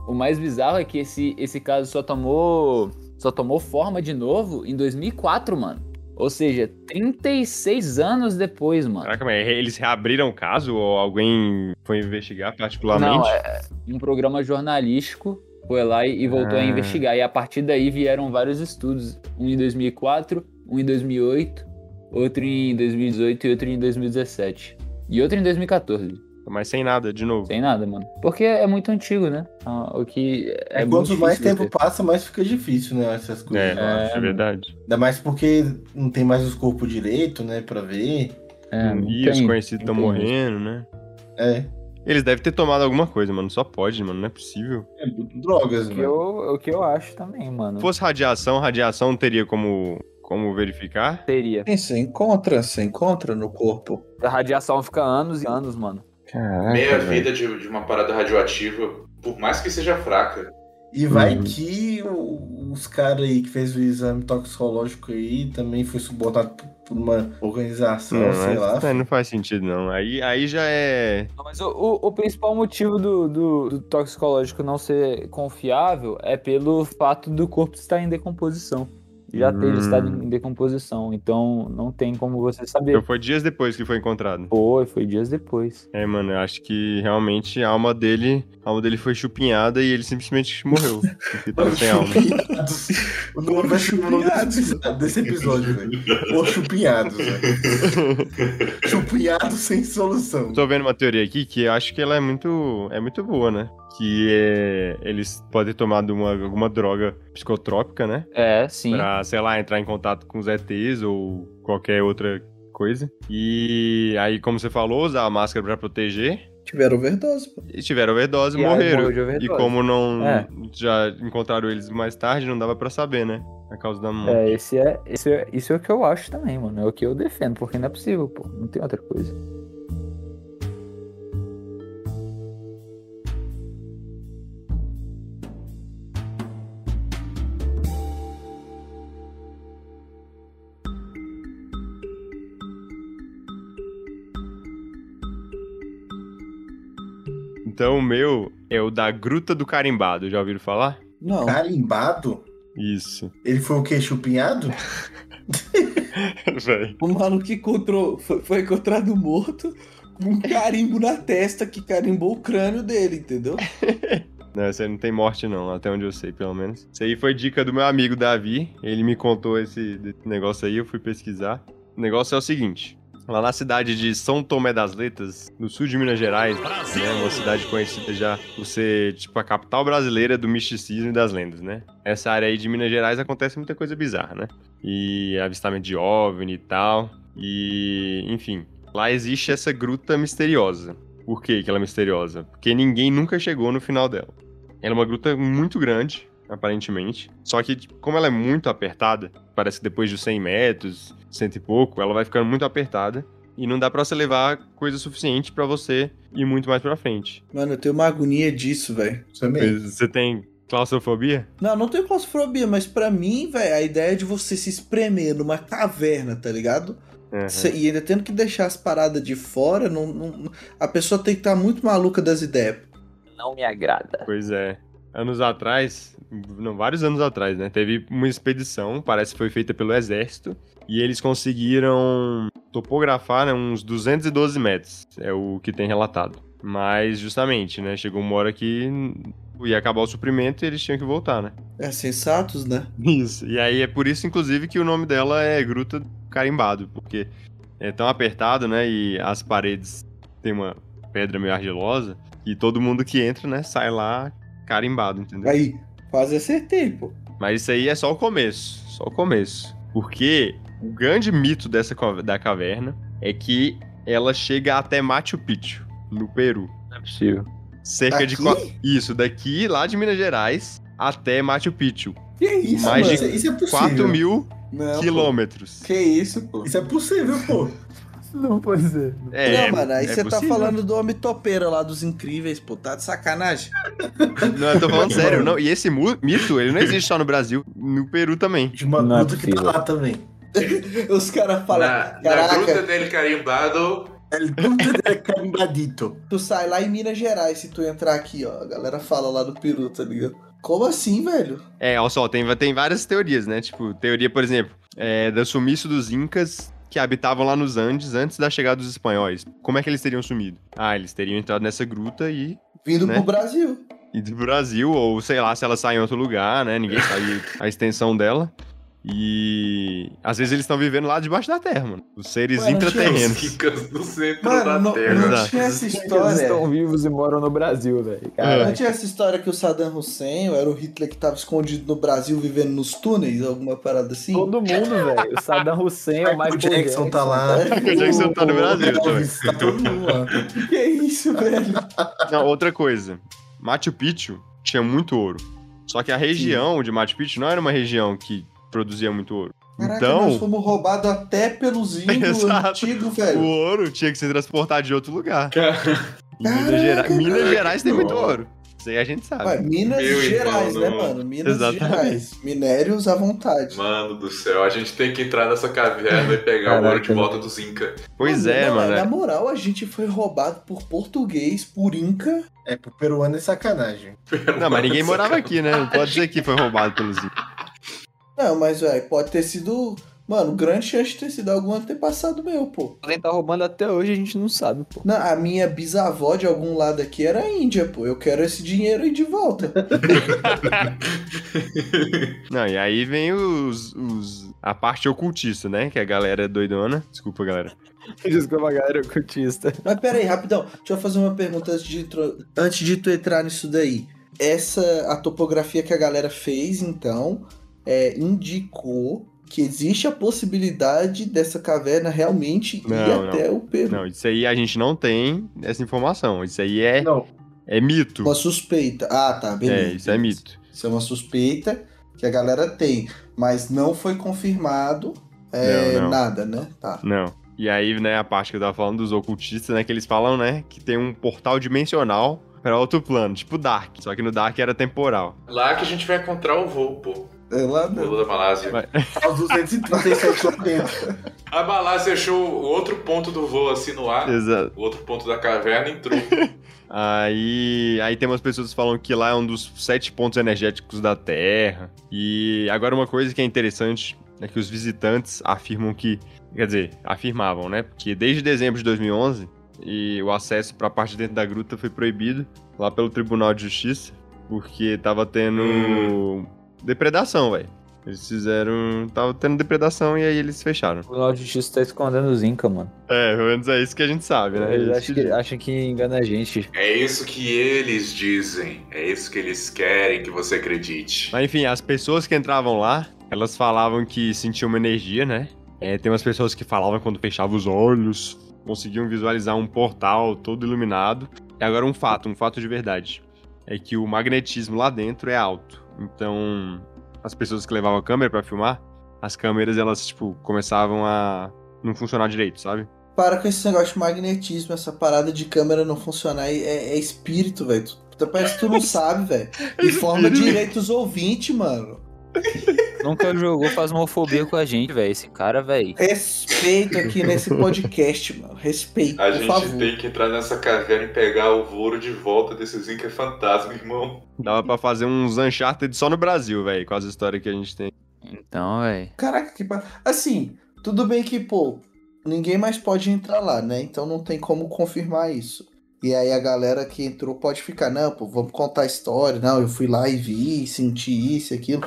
o mais bizarro é que esse, esse caso só tomou só tomou forma de novo em 2004, mano. Ou seja, 36 anos depois, mano. Caraca, mas eles reabriram o caso ou alguém foi investigar particularmente? Não, é um programa jornalístico foi lá e, e voltou a Ah. investigar. E a partir daí vieram vários estudos. Um em 2004, um em 2008, outro em 2018 e outro em 2017. E outro em 2014. Mas sem nada, de novo. Sem nada, mano. Porque é muito antigo, né? Ah, O que é É, quanto mais tempo ter. passa, mais fica difícil, né? Essas coisas. É, acho. é verdade. Ainda mais porque não tem mais os corpos direito, né? Pra ver. É, e os conhecidos estão morrendo, né? É. Eles devem ter tomado alguma coisa, mano. Só pode, mano. Não é possível. é drogas, O que, né? eu, o que eu acho também, mano. Se fosse radiação, radiação não teria como, como verificar. Teria. Sim, você encontra, você encontra no corpo. A radiação fica anos e anos, mano. Caraca, Meia vida de, de uma parada radioativa, por mais que seja fraca. E vai Uhum. que os caras aí que fez o exame toxicológico aí também foi subornado por- uma organização, Não, sei lá. não faz sentido, não. Aí, aí já é. Não, Mas o, o- o principal motivo do, do, do toxicológico não ser confiável é pelo fato do corpo estar em decomposição. Já Hum. teve estado em decomposição, então não tem como você saber. Então foi dias depois que foi encontrado. Foi, foi dias depois. É, mano, eu acho que realmente a alma dele. A alma dele foi chupinhada e ele simplesmente morreu. Porque tava sem alma. O nome vai ser o nome desse episódio- desse episódio, velho. Os chupinhados, velho. Chupinhados sem solução. Tô vendo uma teoria aqui que eu acho que ela é muito, é muito boa, né? Que é, eles podem ter tomado uma, alguma droga psicotrópica, né? É, sim. Pra, sei lá, entrar em contato com os ETs ou qualquer outra coisa. E aí, como você falou, usar a máscara pra proteger. Tiveram overdose, pô. E tiveram overdose e morreram. overdose. E como não É. já encontraram eles mais tarde, não dava pra saber, né? A causa da morte. É, esse é, esse é, isso é o que eu acho também, mano. É o que eu defendo, porque não é possível, pô. Não tem outra coisa. Então o meu é o da Gruta do Carimbado. Já ouviram falar? Não. Carimbado? Isso. Ele foi o quê? Chupinhado? Véi. O maluco que encontrou, foi, foi encontrado morto com um carimbo na testa que carimbou o crânio dele, entendeu? Não, esse aí não tem morte, não, até onde eu sei, pelo menos. Isso aí foi dica do meu amigo Davi. Ele me contou esse, negócio aí, eu fui pesquisar. O negócio é o seguinte. Lá na cidade de São Tomé das Letras, no sul de Minas Gerais, né, uma cidade conhecida já por ser, tipo, a capital brasileira do misticismo e das lendas, né? Essa área aí de Minas Gerais acontece muita coisa bizarra, né? E avistamento de OVNI e tal. E, enfim, lá existe essa gruta misteriosa. Por que que ela é misteriosa? Porque ninguém nunca chegou no final dela. Ela é uma gruta muito grande, aparentemente. Só que, como ela é muito apertada, parece que depois de 100 metros, cento e pouco, ela vai ficando muito apertada. E não dá pra você levar coisa suficiente pra você ir muito mais pra frente. Mano, eu tenho uma agonia disso, velho. Você tem claustrofobia? Não, não tenho claustrofobia, mas pra mim, velho, a ideia de você se espremer numa caverna, tá ligado? Uhum. E ainda tendo que deixar as paradas de fora, não, não- a pessoa tem que estar muito maluca das ideias. Não me agrada. Pois é. Anos atrás, não, vários anos atrás, né? Teve uma expedição, parece que foi feita pelo exército, e eles conseguiram topografar né, uns 212 metros, é o que tem relatado. Mas, justamente, né? Chegou uma hora que ia acabar o suprimento e eles tinham que voltar, né? É sensatos, né? Isso. E aí é por isso, inclusive, que o nome dela é Gruta do Carimbado, porque é tão apertado, né? E as paredes têm uma pedra meio argilosa, e todo mundo que entra, né, sai lá carimbado, entendeu? Aí, quase acertei, pô. Mas isso aí é só o começo, só o começo. Porque o grande mito dessa da caverna é que ela chega até Machu Picchu, no Peru. Não é possível. Cerca de Aqui? qua- isso, daqui lá de Minas Gerais até Machu Picchu. Que isso, Mais mano? de Isso, é possível. 4 mil Não, pô. quilômetros. Que isso, pô? Isso é possível, pô. Não pode ser. É, não, mano, aí é você tá possível. falando do homem topeira lá dos incríveis, pô. Tá de sacanagem. Não, eu tô falando sério. Não, e esse mu- mito, ele não existe só no Brasil, no Peru também. De uma Não é gruta que tá lá também. Os caras falam, Na, na caraca, gruta dele carimbado, El de carimbadito. tu sai lá em Minas Gerais se tu entrar aqui, ó. A galera fala lá do Peru, tá ligado? Como assim, velho? É, olha só, tem, tem várias teorias, né? Tipo, teoria, por exemplo, é, do sumiço dos Incas que habitavam lá nos Andes antes da chegada dos espanhóis. Como é que eles teriam sumido? Ah, eles teriam entrado nessa gruta e Vindo Né? pro Brasil. ido pro Brasil, ou sei lá, se ela sai em outro lugar, né? Ninguém sabe a extensão dela. E às vezes eles estão vivendo lá debaixo da terra, mano. Os seres Ué, não tinha intraterrenos. Ficas no centro Mano, da não, Terra. não Exato. tinha essa Eles história. estão vivos e moram no Brasil, velho. É. Não tinha essa história que o Saddam Hussein ou era o Hitler que tava escondido no Brasil vivendo nos túneis, alguma parada assim? Todo mundo, velho. O Saddam Hussein, o Michael Michael Jackson tá lá. Michael Jackson tá no Brasil, Elvis, tá todo mundo lá. Que isso, velho? Não, outra coisa. Machu Picchu tinha muito ouro. Só que a região de Machu Picchu não era uma região que produzia muito ouro. Caraca, nós então, fomos roubados até pelos índios antigos, o velho. ouro tinha que ser transportado de outro lugar. Cara, Em Minas, Caraca, Gerais, Minas Gerais tem muito ouro. Isso aí a gente sabe. Ué, Minas Meu Gerais, irmão, né, mano? Minas Exatamente. Gerais. Minérios à vontade. mano do céu, a gente tem que entrar nessa caverna e pegar o ouro de volta dos Inca. pois é, não, mano. Na é. moral, a gente foi roubado por português, por Inca. É, pro peruano é sacanagem. Não, mas ninguém morava aqui, né? Não pode dizer que foi roubado pelos Incas. Não, mas, velho, pode ter sido. Mano, grande chance de ter sido algum antepassado meu, pô. Alguém tá roubando até hoje, a gente não sabe, pô. Não, a minha bisavó de algum lado aqui era índia, pô. Eu quero esse dinheiro aí de volta. Não, e aí vem os, os- a parte ocultista, né? Que a galera é doidona. Desculpa, galera. Desculpa, galera, cultista. Mas pera aí, rapidão. Deixa eu fazer uma pergunta antes de, tro- antes de tu entrar nisso daí. Essa, a topografia que a galera fez, então, é, indicou que existe a possibilidade dessa caverna realmente ir Não, até o Peru. Não, isso aí a gente não tem essa informação. Isso aí é, Não, é mito. Uma suspeita. Ah, tá, beleza. É, isso é mito. Isso é uma suspeita que a galera tem, mas não foi confirmado é, Não, não. nada, né? Tá. Não. E aí, né, a parte que eu tava falando dos ocultistas, né, que eles falam, né, que tem um portal dimensional pra outro plano, tipo Dark. Só que no Dark era temporal. Lá que a gente vai encontrar o voo, pô. É lá O não. voo da Malásia. Vai. tá os 237 lá dentro. A Malásia achou o outro ponto do voo assim no ar. Exato. O outro ponto da caverna entrou. Aí, aí tem umas pessoas que falam que lá é um dos sete pontos energéticos da Terra. E agora uma coisa que é interessante é que os visitantes afirmam que, quer dizer, afirmavam, né? Porque desde dezembro de 2011 e o acesso para a parte de dentro da gruta foi proibido lá pelo Tribunal de Justiça, porque tava tendo depredação, velho. Eles fizeram, tava tendo depredação e aí eles fecharam. O de Justiça tá escondendo os Inca, mano. É, pelo menos é isso que a gente sabe, né? Eles Eles acham que, acham que engana a gente. É isso que eles dizem. É isso que eles querem que você acredite. Mas enfim, as pessoas que entravam lá, elas falavam que sentiam uma energia, né? É, tem umas pessoas que falavam quando fechavam os olhos, conseguiam visualizar um portal todo iluminado. E agora um fato, um fato de verdade. É que o magnetismo lá dentro é alto. Então, as pessoas que levavam a câmera pra filmar, as câmeras, elas, tipo, começavam a não funcionar direito, sabe? Para com esse negócio de magnetismo, essa parada de câmera não funcionar. É, é espírito, velho. Parece que tu não sabe, velho. Informa direito os ouvintes, mano. Nunca jogou fasmofobia com a gente, velho. Esse cara, velho. Respeito aqui nesse podcast, mano. Respeito, A por gente favor. tem que entrar nessa caverna e pegar o ouro de volta desses Inca fantasma, irmão. Dava pra fazer uns Uncharted só no Brasil, velho, com as histórias que a gente tem. Então, velho. Caraca, que. Assim, tudo bem que, pô, ninguém mais pode entrar lá, né? Então não tem como confirmar isso. E aí a galera que entrou pode ficar, não, pô, vamos contar a história. Não, eu fui lá e vi, senti isso e aquilo.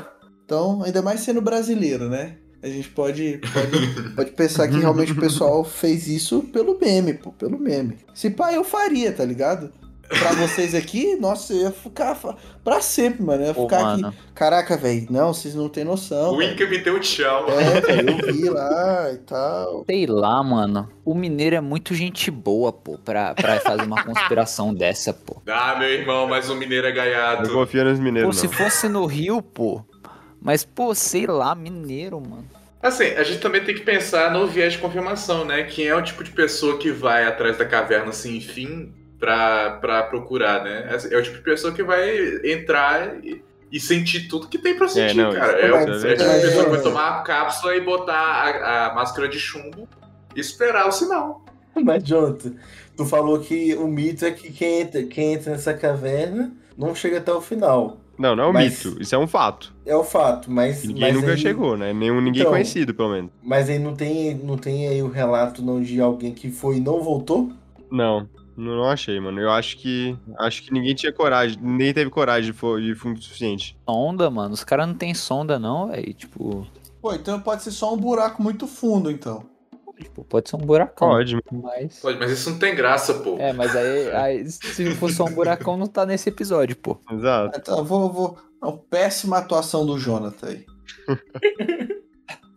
Então, ainda mais sendo brasileiro, né? A gente pode, pode, pode pensar que realmente o pessoal fez isso pelo meme, pô, pelo meme. Se pá, eu faria, tá ligado? Pra vocês aqui, nossa, eu ia ficar pra sempre, mano. Eu ia Pô, ficar mano. aqui. Caraca, velho, não, vocês não têm noção. O. Inca me deu tchau. É, eu vi lá e tal. Sei lá, mano. O mineiro é muito gente boa, pô, pra, pra fazer uma conspiração dessa, pô. Ah, meu irmão, mas o mineiro é Não gaiato. confia nos Pô, mineiros, se não. fosse no Rio, pô. Mas, pô, sei lá, mineiro, mano. Assim, a gente também tem que pensar no viés de confirmação, né? Quem é o tipo de pessoa que vai atrás da caverna sem fim pra, pra procurar, né? É o tipo de pessoa que vai entrar e, e sentir tudo que tem pra sentir, não, cara. É, é o- é o verdade. tipo de pessoa que vai É. tomar a cápsula e botar a, a máscara de chumbo e esperar o sinal. Mas, Jonathan, tu falou que o mito é que quem entra, quem entra nessa caverna não chega até o final. Não, não é um Mas- mito. Isso é um fato. É o fato, mas. Ninguém mas nunca aí- chegou, né? Nenhum, ninguém Então- conhecido, pelo menos. Mas aí não tem, não tem aí o relato não de alguém que foi e não voltou? Não, não, achei, mano. Eu acho que. Acho que ninguém tinha coragem. Ninguém teve coragem de, de fundo suficiente. Sonda, mano. Os caras não tem sonda, não, velho. Tipo, Pô, então pode ser só um buraco muito fundo, então. Tipo, pode ser um buracão. Pode. Mas. Pode, mas isso não tem graça, pô. É, mas aí, aí se for só um buracão, não tá nesse episódio, pô. Exato. Então eu vou. vou... Não, péssima atuação do Jonathan aí.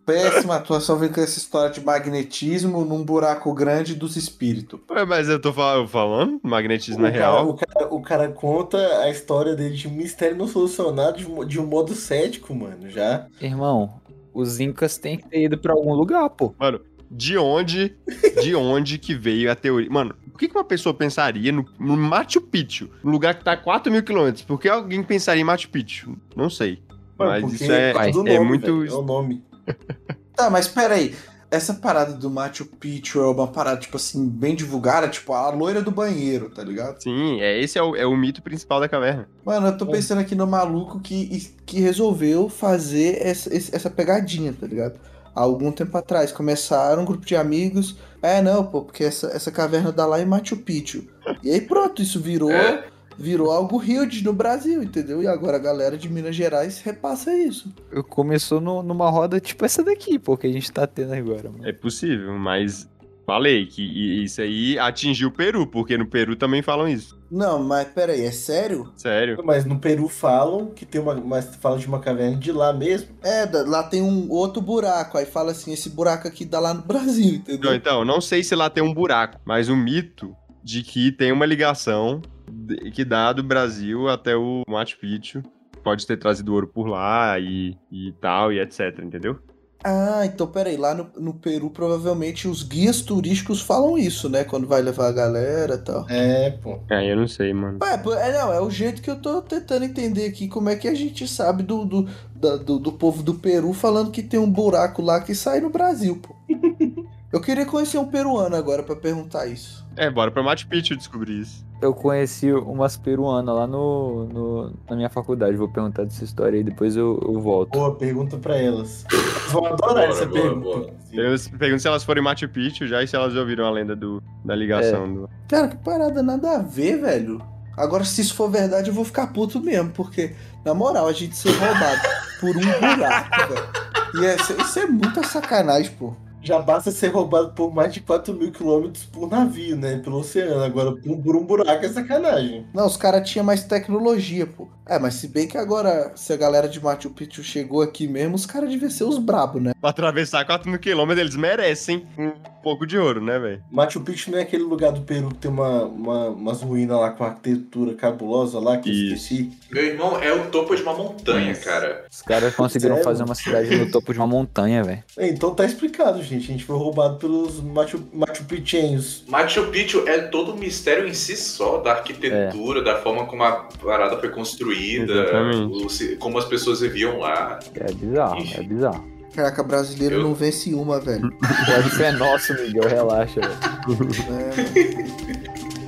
péssima atuação vem com essa história de magnetismo num buraco grande dos espíritos. Ué, mas eu tô fal- falando, magnetismo é o, cara, real. o, cara, o cara conta a história dele de um mistério não solucionado de, um- de um modo cético, mano, já. Irmão, os Incas têm que ter ido pra algum lugar, pô. Mano, de onde. De onde que veio a teoria? Mano, por que, que uma pessoa pensaria no, no Machu Picchu? Um lugar que tá a 4 mil quilômetros. Por que alguém pensaria em Machu Picchu? Não sei. Mano, Mas isso é, do é nome, muito. velho, É o nome. Tá, mas peraí. Essa parada do Machu Picchu é uma parada, tipo assim, bem divulgada, tipo a loira do banheiro, tá ligado? Sim, é, esse é o, é o mito principal da caverna. Mano, eu tô pensando aqui no maluco que, que resolveu fazer essa, essa pegadinha, tá ligado? Há algum tempo atrás, começaram um grupo de amigos. É, não, pô, porque essa, essa caverna dá lá em Machu Picchu. E aí pronto, isso virou, É. virou algo huge no Brasil, entendeu? E agora a galera de Minas Gerais repassa isso. Começou no- numa roda tipo essa daqui, pô, que a gente tá tendo agora, mano. É possível, mas falei que isso aí atingiu o Peru, porque no Peru também falam isso. Não, mas peraí, é sério? Sério. Mas no Peru falam que tem uma. Mas falam de uma caverna de lá mesmo. É, da- lá tem um outro buraco. Aí fala assim: esse buraco aqui dá lá no Brasil, entendeu? Não, então, não sei se lá tem um buraco, mas o mito de que tem uma ligação de- que dá do Brasil até o Machu Picchu. Pode ter trazido ouro por lá e, e tal, e etc, entendeu? Ah, então peraí, lá no, no Peru provavelmente os guias turísticos falam isso, né? Quando vai levar a galera e tal. É, pô. Aí eu não sei, mano. É, é, não, é o jeito que eu tô tentando entender aqui como é que a gente sabe do, do, da- do, do povo do Peru falando que tem um buraco lá que sai no Brasil, pô. Eu queria conhecer um peruano agora pra perguntar isso. É, bora pra Machu Picchu descobrir isso. Eu conheci umas peruanas lá no, no- na minha faculdade. Vou perguntar dessa história aí, depois eu, eu volto. Boa, pergunta pra elas. Elas vão adorar Bora, essa bora, pergunta. bora. Eu pergunto se elas forem em Machu Picchu já e se elas já ouviram a lenda do, da ligação. Do... Cara, que parada nada a ver, velho. Agora, se isso for verdade, eu vou ficar puto mesmo, porque, na moral, a gente ser roubado por um buraco, velho. E essa- isso é muita sacanagem, pô. Já basta ser roubado por mais de 4 mil quilômetros por navio, né? Pelo oceano. Agora, por, um buraco é sacanagem. Não, os caras tinham mais tecnologia, pô. É, mas se bem que agora, se a galera de Machu Picchu chegou aqui mesmo, os caras deviam ser os brabos, né? Pra atravessar 4 mil quilômetros, eles merecem um pouco de ouro, né, velho? Machu Picchu não é aquele lugar do Peru que tem uma, uma, umas ruínas lá com arquitetura cabulosa lá, que eu Isso. esqueci. Meu irmão é o topo de uma montanha, cara. Os caras conseguiram Sério? fazer uma cidade no topo de uma montanha, velho. É, Então tá explicado, gente. A gente foi roubado pelos Machu, Machu Picchuenhos. Machu Picchu é todo um mistério em si só, da arquitetura, da forma como a parada foi construída, Exatamente. o se- como as pessoas viviam lá. É bizarro, é bizarro. Caraca, brasileiro Eu- não vence uma, velho. Pode ser nosso, Miguel, relaxa, velho. É,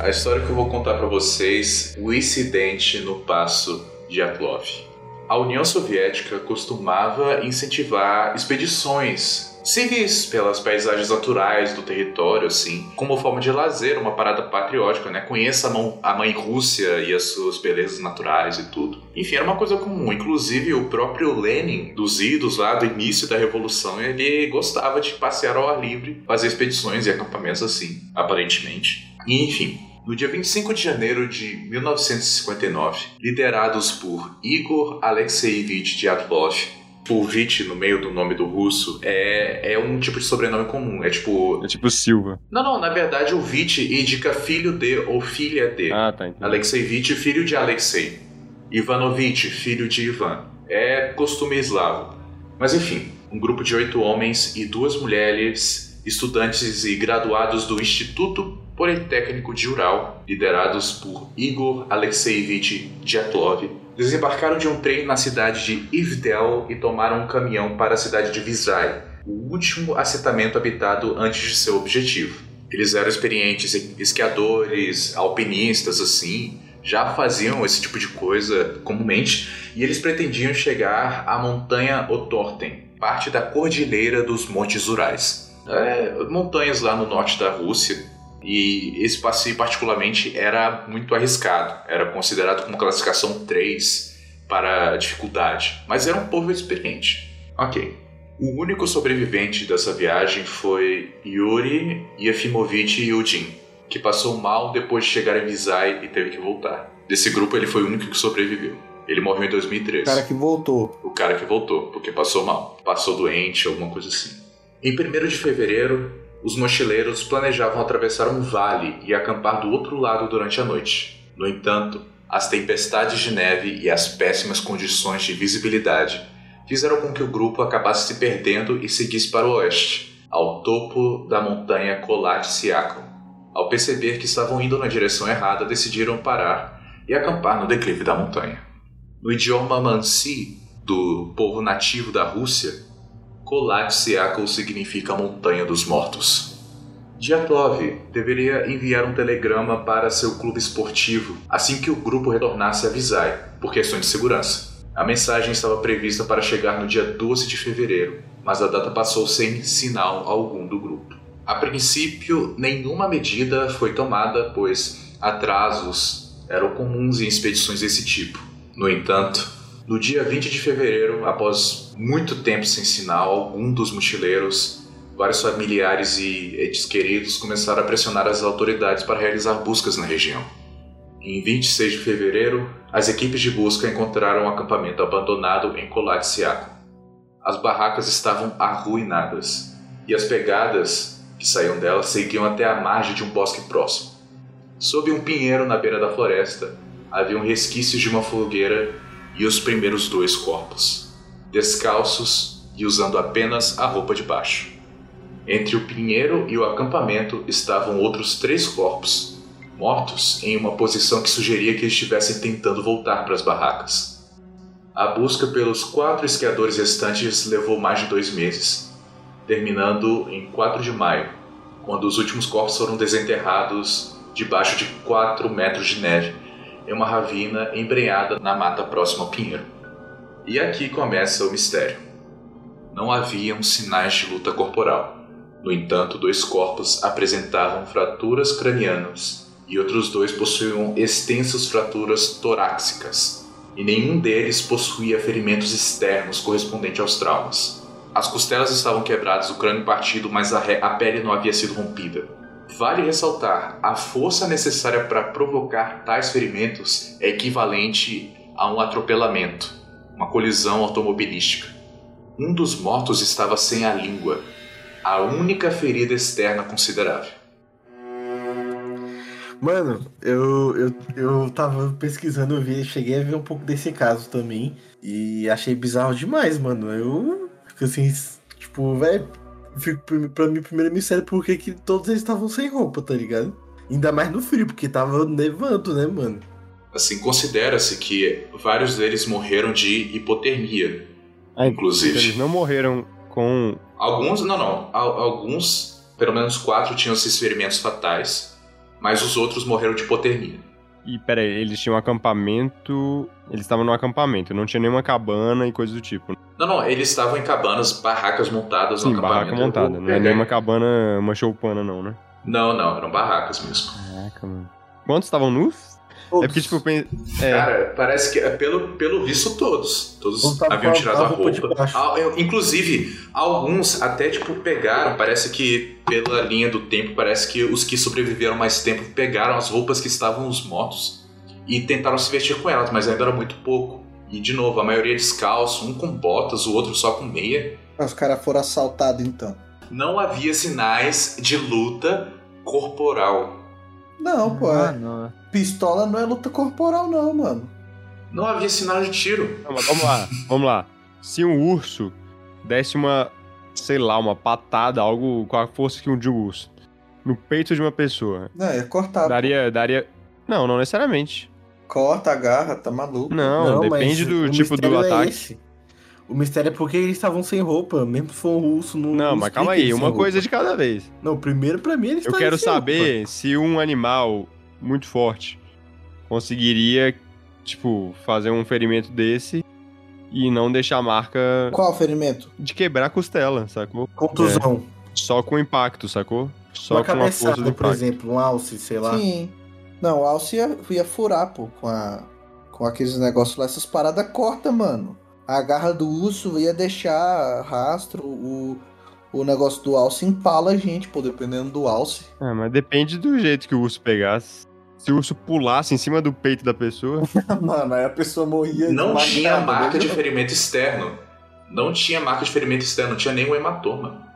A história que eu vou contar pra vocês, o incidente no Passo de Atlov. A União Soviética costumava incentivar expedições civis pelas paisagens naturais do território, assim, como forma de lazer, uma parada patriótica, né? Conheça a, mão- a mãe Rússia e as suas belezas naturais e tudo. Enfim, era uma coisa comum. Inclusive, o próprio Lenin, dos idos lá do início da Revolução, ele gostava de passear ao ar livre, fazer expedições e acampamentos assim, aparentemente. Enfim, no dia 25 de janeiro de 1959, liderados por Igor Alexeyevich Dyatlov, Vit no meio do nome do russo, é, é um tipo de sobrenome comum. É tipo. É tipo Silva. Não, não, na verdade o Vit indica filho de ou filha de. Ah, tá. Entendi. Alexeyevich, filho de Alexei. Ivanovich, filho de Ivan. É costume eslavo. Mas enfim, um grupo de oito homens e duas mulheres, estudantes e graduados do Instituto Politécnico de Ural, liderados por Igor Alexeyevich Dyatlov, desembarcaram de um trem na cidade de Ivdel e tomaram um caminhão para a cidade de Vizay, o último assentamento habitado antes de seu objetivo. Eles eram experientes esquiadores, alpinistas, assim, já faziam esse tipo de coisa comumente, e eles pretendiam chegar à montanha Otorten, parte da cordilheira dos Montes Urais. É, montanhas lá no norte da Rússia, e esse passeio particularmente era muito arriscado, era considerado como classificação 3 para dificuldade, mas era um povo experiente. Ok. O único sobrevivente dessa viagem foi Yuri Yefimovich Yudin, que passou mal depois de chegar em Vizay e teve que voltar. Desse grupo, ele foi o único que sobreviveu. Ele morreu em 2013. O cara que voltou. O cara que voltou, porque passou mal. Passou doente, alguma coisa assim. Em 1 de fevereiro, os mochileiros planejavam atravessar um vale e acampar do outro lado durante a noite. No entanto, as tempestades de neve e as péssimas condições de visibilidade fizeram com que o grupo acabasse se perdendo e seguisse para o oeste, ao topo da montanha Kolat Siakon. Ao perceber que estavam indo na direção errada, decidiram parar e acampar no declive da montanha. No idioma Mansi, do povo nativo da Rússia, Kolat Siakon significa Montanha dos Mortos. Dyatlov deveria enviar um telegrama para seu clube esportivo assim que o grupo retornasse a Vizay, por questões de segurança. A mensagem estava prevista para chegar no dia 12 de fevereiro, mas a data passou sem sinal algum do grupo. A princípio, nenhuma medida foi tomada, pois atrasos eram comuns em expedições desse tipo. No entanto, no dia 20 de fevereiro, após muito tempo sem sinal algum dos mochileiros, vários familiares e entes queridos começaram a pressionar as autoridades para realizar buscas na região. Em 26 de fevereiro, as equipes de busca encontraram um acampamento abandonado em Colatsiaco. As barracas estavam arruinadas e as pegadas que saíam delas seguiam até a margem de um bosque próximo. Sob um pinheiro na beira da floresta, havia um resquício de uma fogueira e os primeiros dois corpos, descalços e usando apenas a roupa de baixo. Entre o pinheiro e o acampamento estavam outros três corpos, mortos em uma posição que sugeria que estivessem tentando voltar para as barracas. A busca pelos quatro esquiadores restantes levou mais de dois meses, terminando em 4 de maio, quando os últimos corpos foram desenterrados debaixo de 4 metros de neve, em uma ravina embrenhada na mata próxima ao Pinheiro. E aqui começa o mistério. Não haviam sinais de luta corporal. No entanto, dois corpos apresentavam fraturas cranianas e outros dois possuíam extensas fraturas torácicas, e nenhum deles possuía ferimentos externos correspondentes aos traumas. As costelas estavam quebradas, o crânio partido, mas a, a pele não havia sido rompida. Vale ressaltar, a força necessária para provocar tais ferimentos é equivalente a um atropelamento, uma colisão automobilística. Um dos mortos estava sem a língua, a única ferida externa considerável. Mano, eu, eu, eu tava pesquisando, eu vi, cheguei a ver um pouco desse caso também. E achei bizarro demais, mano. Eu fico assim, tipo, velho. Pra mim, primeiro mistério, por que todos eles estavam sem roupa, tá ligado? Ainda mais no frio, porque tava nevando, né, mano? Assim, considera-se que vários deles morreram de hipotermia. Ah, inclusive. Eles não morreram com. Alguns, não, não. Alguns, pelo menos quatro, tinham esses ferimentos fatais mas os outros morreram de hipotermia. E peraí, eles tinham um acampamento. Eles estavam no acampamento, não tinha nenhuma cabana e coisa do tipo. Não, não, eles estavam em cabanas, barracas montadas Sim, no barraca montada. Não é nenhuma cabana, uma choupana, não, né? Não, não, eram barracas mesmo. Caraca, mano. Quantos estavam nus? Todos. É porque, tipo, é... Cara, parece que, pelo, pelo visto, todos. Todos haviam tirado a roupa. roupa. Inclusive, alguns até, tipo, pegaram, parece que, pela linha do tempo, parece que os que sobreviveram mais tempo pegaram as roupas que estavam os mortos e tentaram se vestir com elas, mas ainda era muito pouco. E, de novo, a maioria descalço, um com botas, o outro só com meia. Os caras foram assaltados, então. Não havia sinais de luta corporal. Não, pô. Ah, não. Pistola não é luta corporal, não, mano. Não havia sinal de tiro. Não, vamos lá, vamos lá. Se um urso desse uma, sei lá, uma patada, algo com a força que um de um urso, no peito de uma pessoa. Não, é cortado. Daria, daria. Não, não necessariamente. Corta, agarra, tá maluco. Não, depende mas do o tipo do é ataque. esse. O mistério é porque eles estavam sem roupa, mesmo se for um russo. Não, Não, mas calma aí, uma coisa de cada vez. Não, primeiro pra mim eles Eu quero sem saber se um animal muito forte conseguiria, tipo, fazer um ferimento desse e não deixar marca Qual ferimento? de quebrar a costela, sacou? roupa. Contusão. Só com impacto, sacou? Só uma com a força do por exemplo, um alce, sei lá. Sim. Não, o Alce ia, ia furar, pô, com, a, com aqueles negócios lá. Essas paradas corta, mano. A garra do urso ia deixar rastro. O, o negócio do Alce empala a gente, pô, dependendo do Alce. Ah, mas depende do jeito que o urso pegasse. Se o urso pulasse em cima do peito da pessoa. mano, aí a pessoa morria Não tinha marca de ferimento externo. Não tinha marca de ferimento externo, não tinha nenhum hematoma.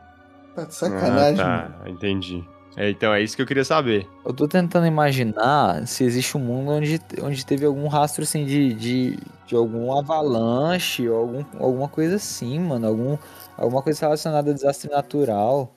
Tá de sacanagem, ah, mano. tá, entendi. É, então é isso que eu queria saber. Eu tô tentando imaginar se existe um mundo onde, onde teve algum rastro assim de, de, de algum avalanche ou algum, alguma coisa assim, mano. Algum, alguma coisa relacionada a desastre natural.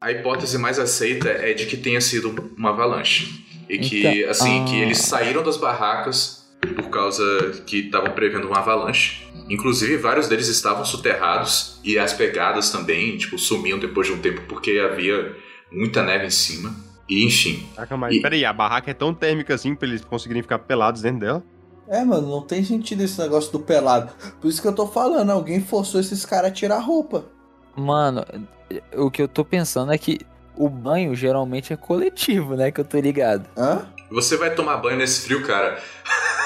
A hipótese mais aceita é de que tenha sido uma avalanche. E que, Então, assim, ah. que eles saíram das barracas por causa que estavam prevendo uma avalanche. Inclusive, vários deles estavam soterrados e as pegadas também, tipo, sumiam depois de um tempo porque havia muita neve em cima. E, enfim, Caraca, mas E- peraí, a barraca é tão térmica assim pra eles conseguirem ficar pelados dentro dela? É, mano, não tem sentido esse negócio do pelado. Por isso que eu tô falando, alguém forçou esses caras a tirar a roupa. Mano, o que eu tô pensando é que o banho geralmente é coletivo, né? Que eu tô ligado. Hã? você vai tomar banho nesse frio, cara.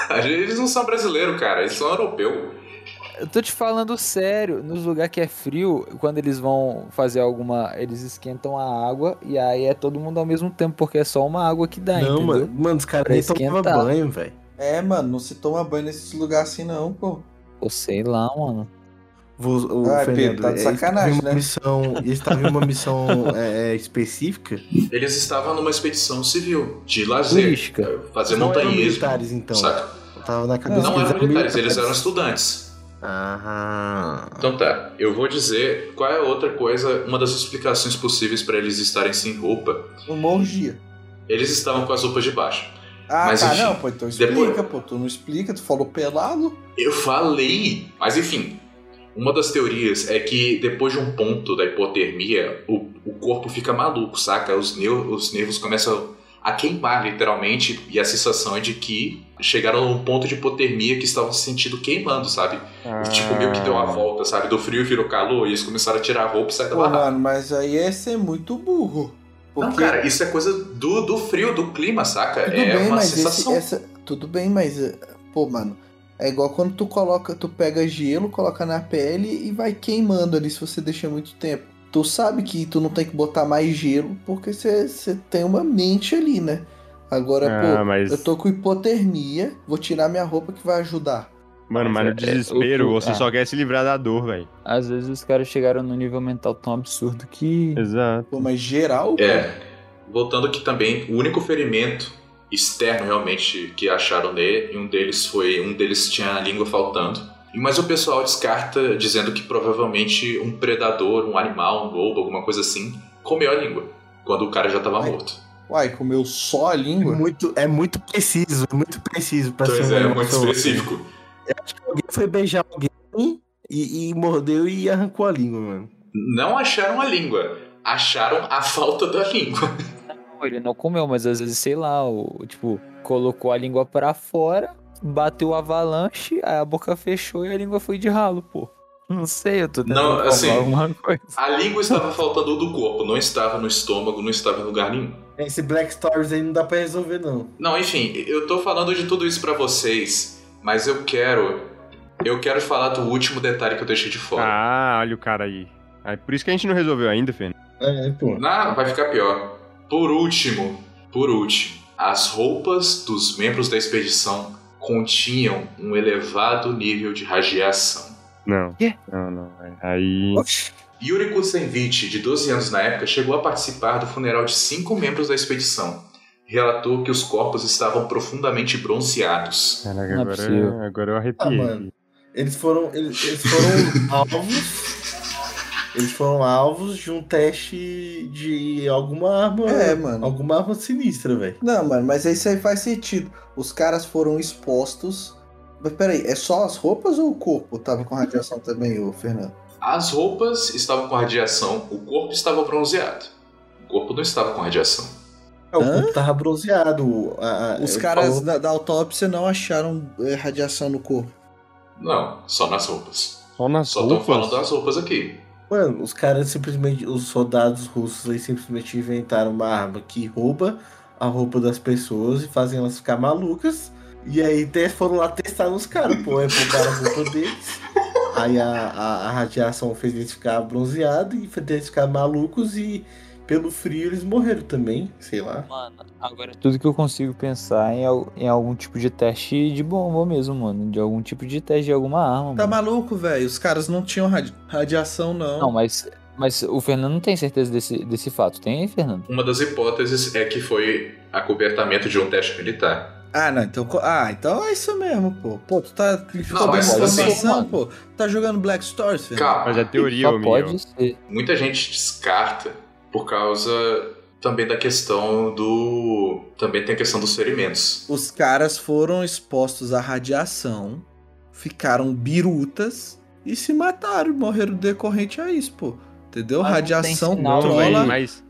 Eles não são brasileiros, cara, eles são europeu. Eu tô te falando sério, nos lugares que é frio, quando eles vão fazer alguma. Eles esquentam a água e aí é todo mundo ao mesmo tempo, porque é só uma água que dá, Não, entendeu? mano, mano, os caras nem tomavam esquentar. banho, velho. É, mano, não se toma banho nesses lugares assim não, pô. Ou sei lá, mano. Vou- O Ai, Fernando, Pedro, tá de sacanagem, uma né? Missão, eles estavam em uma missão é, é, específica. Eles estavam numa expedição civil, de lazer. Turística. Fazer não eram montanhismo. militares, então. Saca? Eu tava na cabeça Não que eram militares, eles eram estudantes. Aham. Então tá, eu vou dizer qual é a outra coisa, uma das explicações possíveis pra eles estarem sem roupa. Uma orgia. Eles estavam com as roupas de baixo. Ah, Mas, tá, enfim, não, pô, então explica, depois- pô. Tu não explica, tu falou pelado. Eu falei! Mas enfim, uma das teorias é que depois de um ponto da hipotermia, o, o corpo fica maluco, saca? Os, neu- os nervos começam a queimar, literalmente, e a sensação é de que chegaram a um ponto de hipotermia que estavam se sentindo queimando, sabe? Tipo, meio que deu Ah. uma volta, sabe? Do frio virou calor, e eles começaram a tirar a roupa e sair da Pô, barraca. mano, mas aí é ser muito burro. Porque... Não, cara, isso é coisa do, do frio, do clima, saca? Tudo é bem, uma mas esse, sensação. essa. Tudo bem, mas. eh, Pô, mano. É igual quando tu coloca, tu pega gelo, coloca na pele e vai queimando ali se você deixa muito tempo. Tu sabe que tu não tem que botar mais gelo porque você tem uma mente ali, né? Agora, Ah, pô, mas- eu tô com hipotermia, vou tirar minha roupa que vai ajudar. Mano, Mas mas no é- é- desespero, o- o- você ah. só quer se livrar da dor, velho. Às vezes os caras chegaram num nível mental tão absurdo que. Exato. Pô, mas geral, É. Voltando aqui também, o único ferimento externo realmente que acharam nele, e um deles foi. Um deles tinha a língua faltando. Mas o pessoal descarta dizendo que provavelmente um predador, um animal, um lobo, alguma coisa assim, comeu a língua. Quando o cara já tava Ai. morto. uai, comeu só a É língua? muito, é muito preciso, é muito preciso pra Pois ser é, animal muito específico. Acho que alguém foi beijar alguém e, e mordeu e arrancou a língua, mano. Não acharam a língua, acharam a falta da língua. Não, ele não comeu, mas às vezes, sei lá, o, tipo, colocou a língua pra fora, bateu o avalanche, aí a boca fechou e a língua foi de ralo, pô. Não sei, eu tô tentando Não, assim- alguma coisa. A língua estava faltando do corpo, não estava no estômago, não estava em lugar nenhum. Esse Black Stories aí não dá pra resolver, não. Não, enfim, eu tô falando de tudo isso pra vocês, mas eu quero. Eu quero falar do último detalhe que eu deixei de fora. Ah, olha o cara aí. É por isso que a gente não resolveu ainda, Fê. É, pô. Não, vai ficar pior. Por último, por último, as roupas dos membros da expedição continham um elevado nível de radiação. Não. Quê? Não, não. Aí. Yuri Kusenvich, de 12 anos na época, chegou a participar do funeral de cinco membros da expedição. Relatou que os corpos estavam profundamente bronzeados. Caraca, Não é agora, agora eu Ah, arrepiei. mano. Eles foram, eles, eles foram alvos. Eles foram alvos de um teste de alguma arma. É, mano. Alguma arma sinistra, velho. Não, mano, mas isso aí faz sentido. Os caras foram expostos. Mas peraí, é só as roupas ou o corpo tava com radiação também, ô Fernando? As roupas estavam com radiação, o corpo estava bronzeado. O corpo não estava com radiação. É, o Hã? corpo tava bronzeado. a- a- Os caras falou- da, da autópsia não acharam é, radiação no corpo. Não, só nas roupas. Só nas Só tô roupas. falando das roupas aqui. Mano, os caras simplesmente. Os soldados russos aí simplesmente inventaram uma arma que rouba a roupa das pessoas e fazem elas ficar malucas. E aí foram lá testar nos caras, pô. Aí roubaram a roupa deles. Aí a, a, a radiação fez eles ficar bronzeados e fez eles ficar malucos e pelo frio eles morreram também, sei lá. Mano, agora tudo que eu consigo pensar é al- em algum tipo de teste de bomba mesmo, mano. De algum tipo de teste de alguma arma. Tá mano. maluco, velho? Os caras não tinham radi- radiação, não. Não, mas, mas o Fernando não tem certeza desse, desse fato. Tem aí, Fernando? Uma das hipóteses é que foi acobertamento de um teste militar. Ah, não, então. Ah, então é isso mesmo, pô. Pô, tu tá. Não, mas dando assim, pô. Tá jogando Black Stories, Fernando? Calma. Mas é teoria, Só ô pode ser. Muita gente descarta por causa também da questão do. Também tem a questão dos ferimentos. Os caras foram expostos à radiação, ficaram birutas e se mataram, morreram decorrente a isso, pô. Entendeu? Mas radiação Não, trola, mas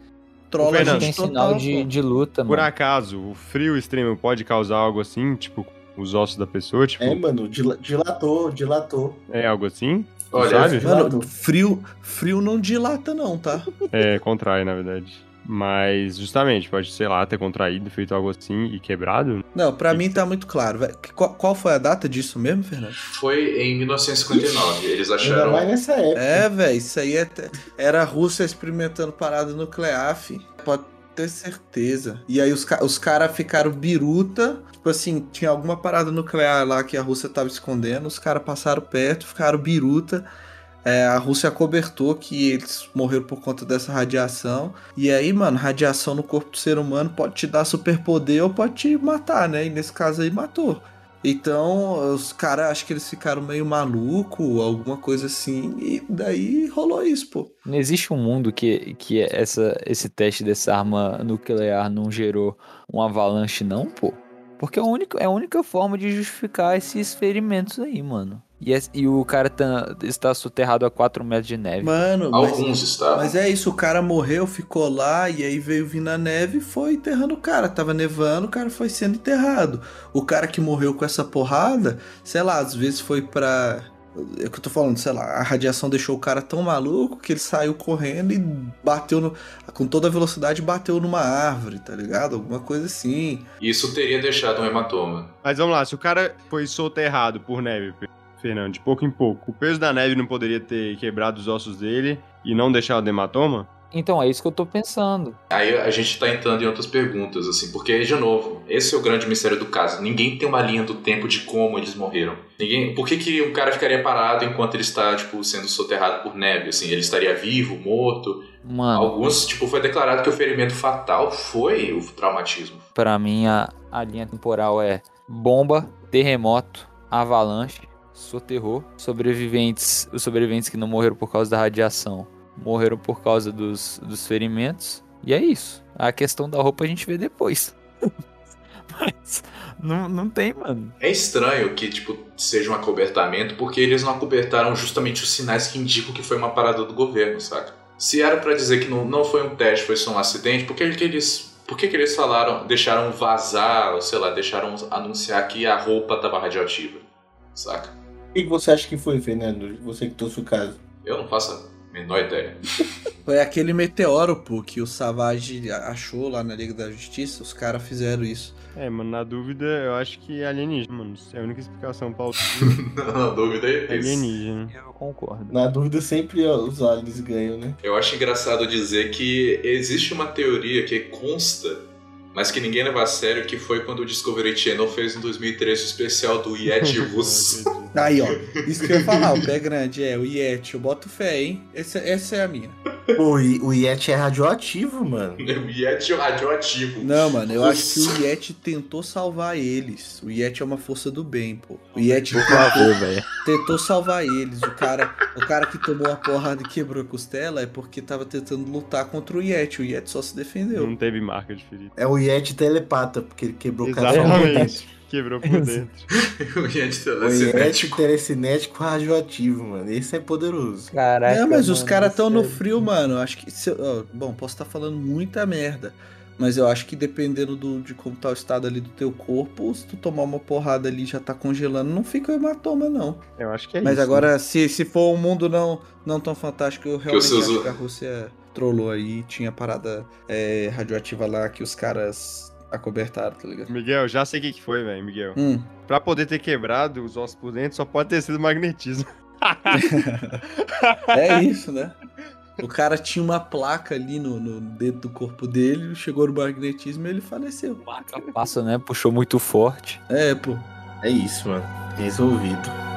trola Fernando, tem total, sinal de, de luta, por mano. acaso o frio extremo pode causar algo assim, tipo os ossos da pessoa, tipo, É, mano, dila- dilatou, dilatou. é algo assim? Olha, sabe? Mano, frio, frio não dilata não, tá? É, contrai, na verdade. Mas, justamente, pode, sei lá, ter contraído, feito algo assim e quebrado. Não, pra mim tá muito claro. Qual, qual foi a data disso mesmo, Fernando? Foi em 1959. Eles Ainda acharam. mais nessa época. É, velho, isso aí é era a Rússia experimentando parada nuclear, fi. Pode ter certeza. E aí os, os caras ficaram biruta. Tipo assim, tinha alguma parada nuclear lá que a Rússia tava escondendo. Os caras passaram perto, ficaram biruta. É, a Rússia acobertou que eles morreram por conta dessa radiação. E aí, mano, radiação no corpo do ser humano pode te dar superpoder ou pode te matar, né? E nesse caso aí matou. Então, os caras, acho que eles ficaram meio maluco, alguma coisa assim, e daí rolou isso, pô. Não existe um mundo que, que essa, esse teste dessa arma nuclear não gerou um avalanche, não, pô? Porque é a única, é a única forma de justificar esses ferimentos aí, mano. E, es- e o cara tá, está soterrado a 4 metros de neve. Mano, mas, Alguns estavam. mas é isso, o cara morreu, ficou lá, e aí veio vir na neve e foi enterrando o cara. Tava nevando, o cara foi sendo enterrado. O cara que morreu com essa porrada, sei lá, às vezes foi pra. É o que eu tô falando, sei lá, a radiação deixou o cara tão maluco que ele saiu correndo e bateu no, com toda a velocidade, bateu numa árvore, tá ligado? Alguma coisa assim. Isso teria deixado um hematoma. Mas vamos lá, se o cara foi soterrado por neve, Fernando, de pouco em pouco, o peso da neve não poderia ter quebrado os ossos dele e não deixado hematoma? Então é isso que eu tô pensando. Aí a gente tá entrando em outras perguntas, assim, porque, de novo, esse é o grande mistério do caso. Ninguém tem uma linha do tempo de como eles morreram. Ninguém. Por que, que um cara ficaria parado enquanto ele está, tipo, sendo soterrado por neve? Assim, ele estaria vivo, morto? Mano, Alguns, tipo, foi declarado que o ferimento fatal foi o traumatismo. pra mim a, a linha temporal é bomba, terremoto, avalanche, soterrou, sobreviventes, os sobreviventes que não morreram por causa da radiação, morreram por causa dos, dos ferimentos. E é isso. A questão da roupa a gente vê depois. Mas não, não tem, mano. É estranho que, tipo, seja um acobertamento, porque eles não acobertaram justamente os sinais que indicam que foi uma parada do governo, saca? Se era pra dizer que não, não foi um teste, foi só um acidente, por que, que eles. Por que, que eles falaram, deixaram vazar, ou sei lá, deixaram anunciar que a roupa tava radioativa? Saca? O que você acha que foi, Fernando? Você que trouxe o caso. Eu não faço a menor ideia. Foi aquele meteoro, pô, que o Savage achou lá na Liga da Justiça. Os caras fizeram isso. É, mano, na dúvida, eu acho que é alienígena, mano. É a única explicação pra Na dúvida é é isso. alienígena. Eu concordo. Na dúvida, sempre ó, os aliens ganham, né? Eu acho engraçado dizer que existe uma teoria que consta, mas que ninguém leva a sério, que foi quando o Discovery Channel fez em 2013 o especial do Yeti russo. Aí, ó. Isso que eu ia falar, o pé grande é o Yeti. Eu boto fé, hein? Essa, essa é a minha. Pô, e- o Yeti é radioativo, mano. O Yeti radioativo. Não, mano, eu acho que o Yeti tentou salvar eles. O Yeti é uma força do bem, pô. O Yeti Por tentou, favor, velho. tentou salvar eles. O cara, o cara que tomou a porrada e quebrou a costela é porque tava tentando lutar contra o Yeti. O Yeti só se defendeu. Não teve marca de ferida. É o Yeti telepata, porque ele quebrou o cara. Quebrou por dentro. o Yeti O telecinético. Yeti telecinético radioativo, mano. Esse é poderoso. Caraca. Não, mas os mano, caras estão no sério. frio, mano. Acho que. se eu- ó, bom, posso estar falando muita merda. Mas eu acho que dependendo do, de como tá o estado ali do teu corpo, se tu tomar uma porrada ali e já tá congelando, não fica hematoma, não. Eu acho que é Mas isso. né? agora, se, se for um mundo não, não tão fantástico, eu realmente Suzu- acho que a Rússia trollou aí. Tinha parada é, radioativa lá que os caras acobertaram, tá ligado? Miguel, já sei o que que foi, velho, Miguel. Hum. Pra poder ter quebrado os ossos por dentro, só pode ter sido magnetismo. É isso, né? O cara tinha uma placa ali no, no dentro do corpo dele, chegou no magnetismo e ele faleceu. Placa passa, né? Puxou muito forte. É, pô. É isso, mano. Resolvido.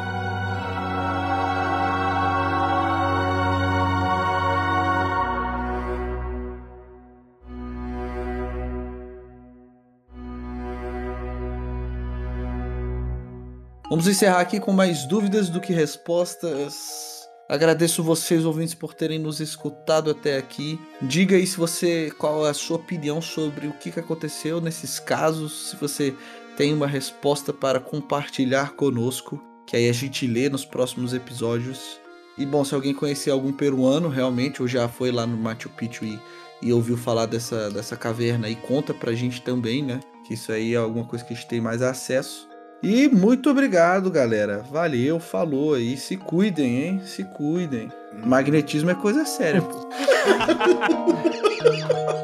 Vamos encerrar aqui com mais dúvidas do que respostas. Agradeço vocês, ouvintes, por terem nos escutado até aqui. Diga aí se você qual é a sua opinião sobre o que aconteceu nesses casos. Se você tem uma resposta para compartilhar conosco, que aí a gente lê nos próximos episódios. E bom, se alguém conhecer algum peruano realmente, ou já foi lá no Machu Picchu e, e ouviu falar dessa, dessa caverna aí, conta pra gente também, né? Que isso aí é alguma coisa que a gente tem mais acesso. E muito obrigado, galera. Valeu, falou aí. Se cuidem, hein? Se cuidem. Magnetismo é coisa séria, pô.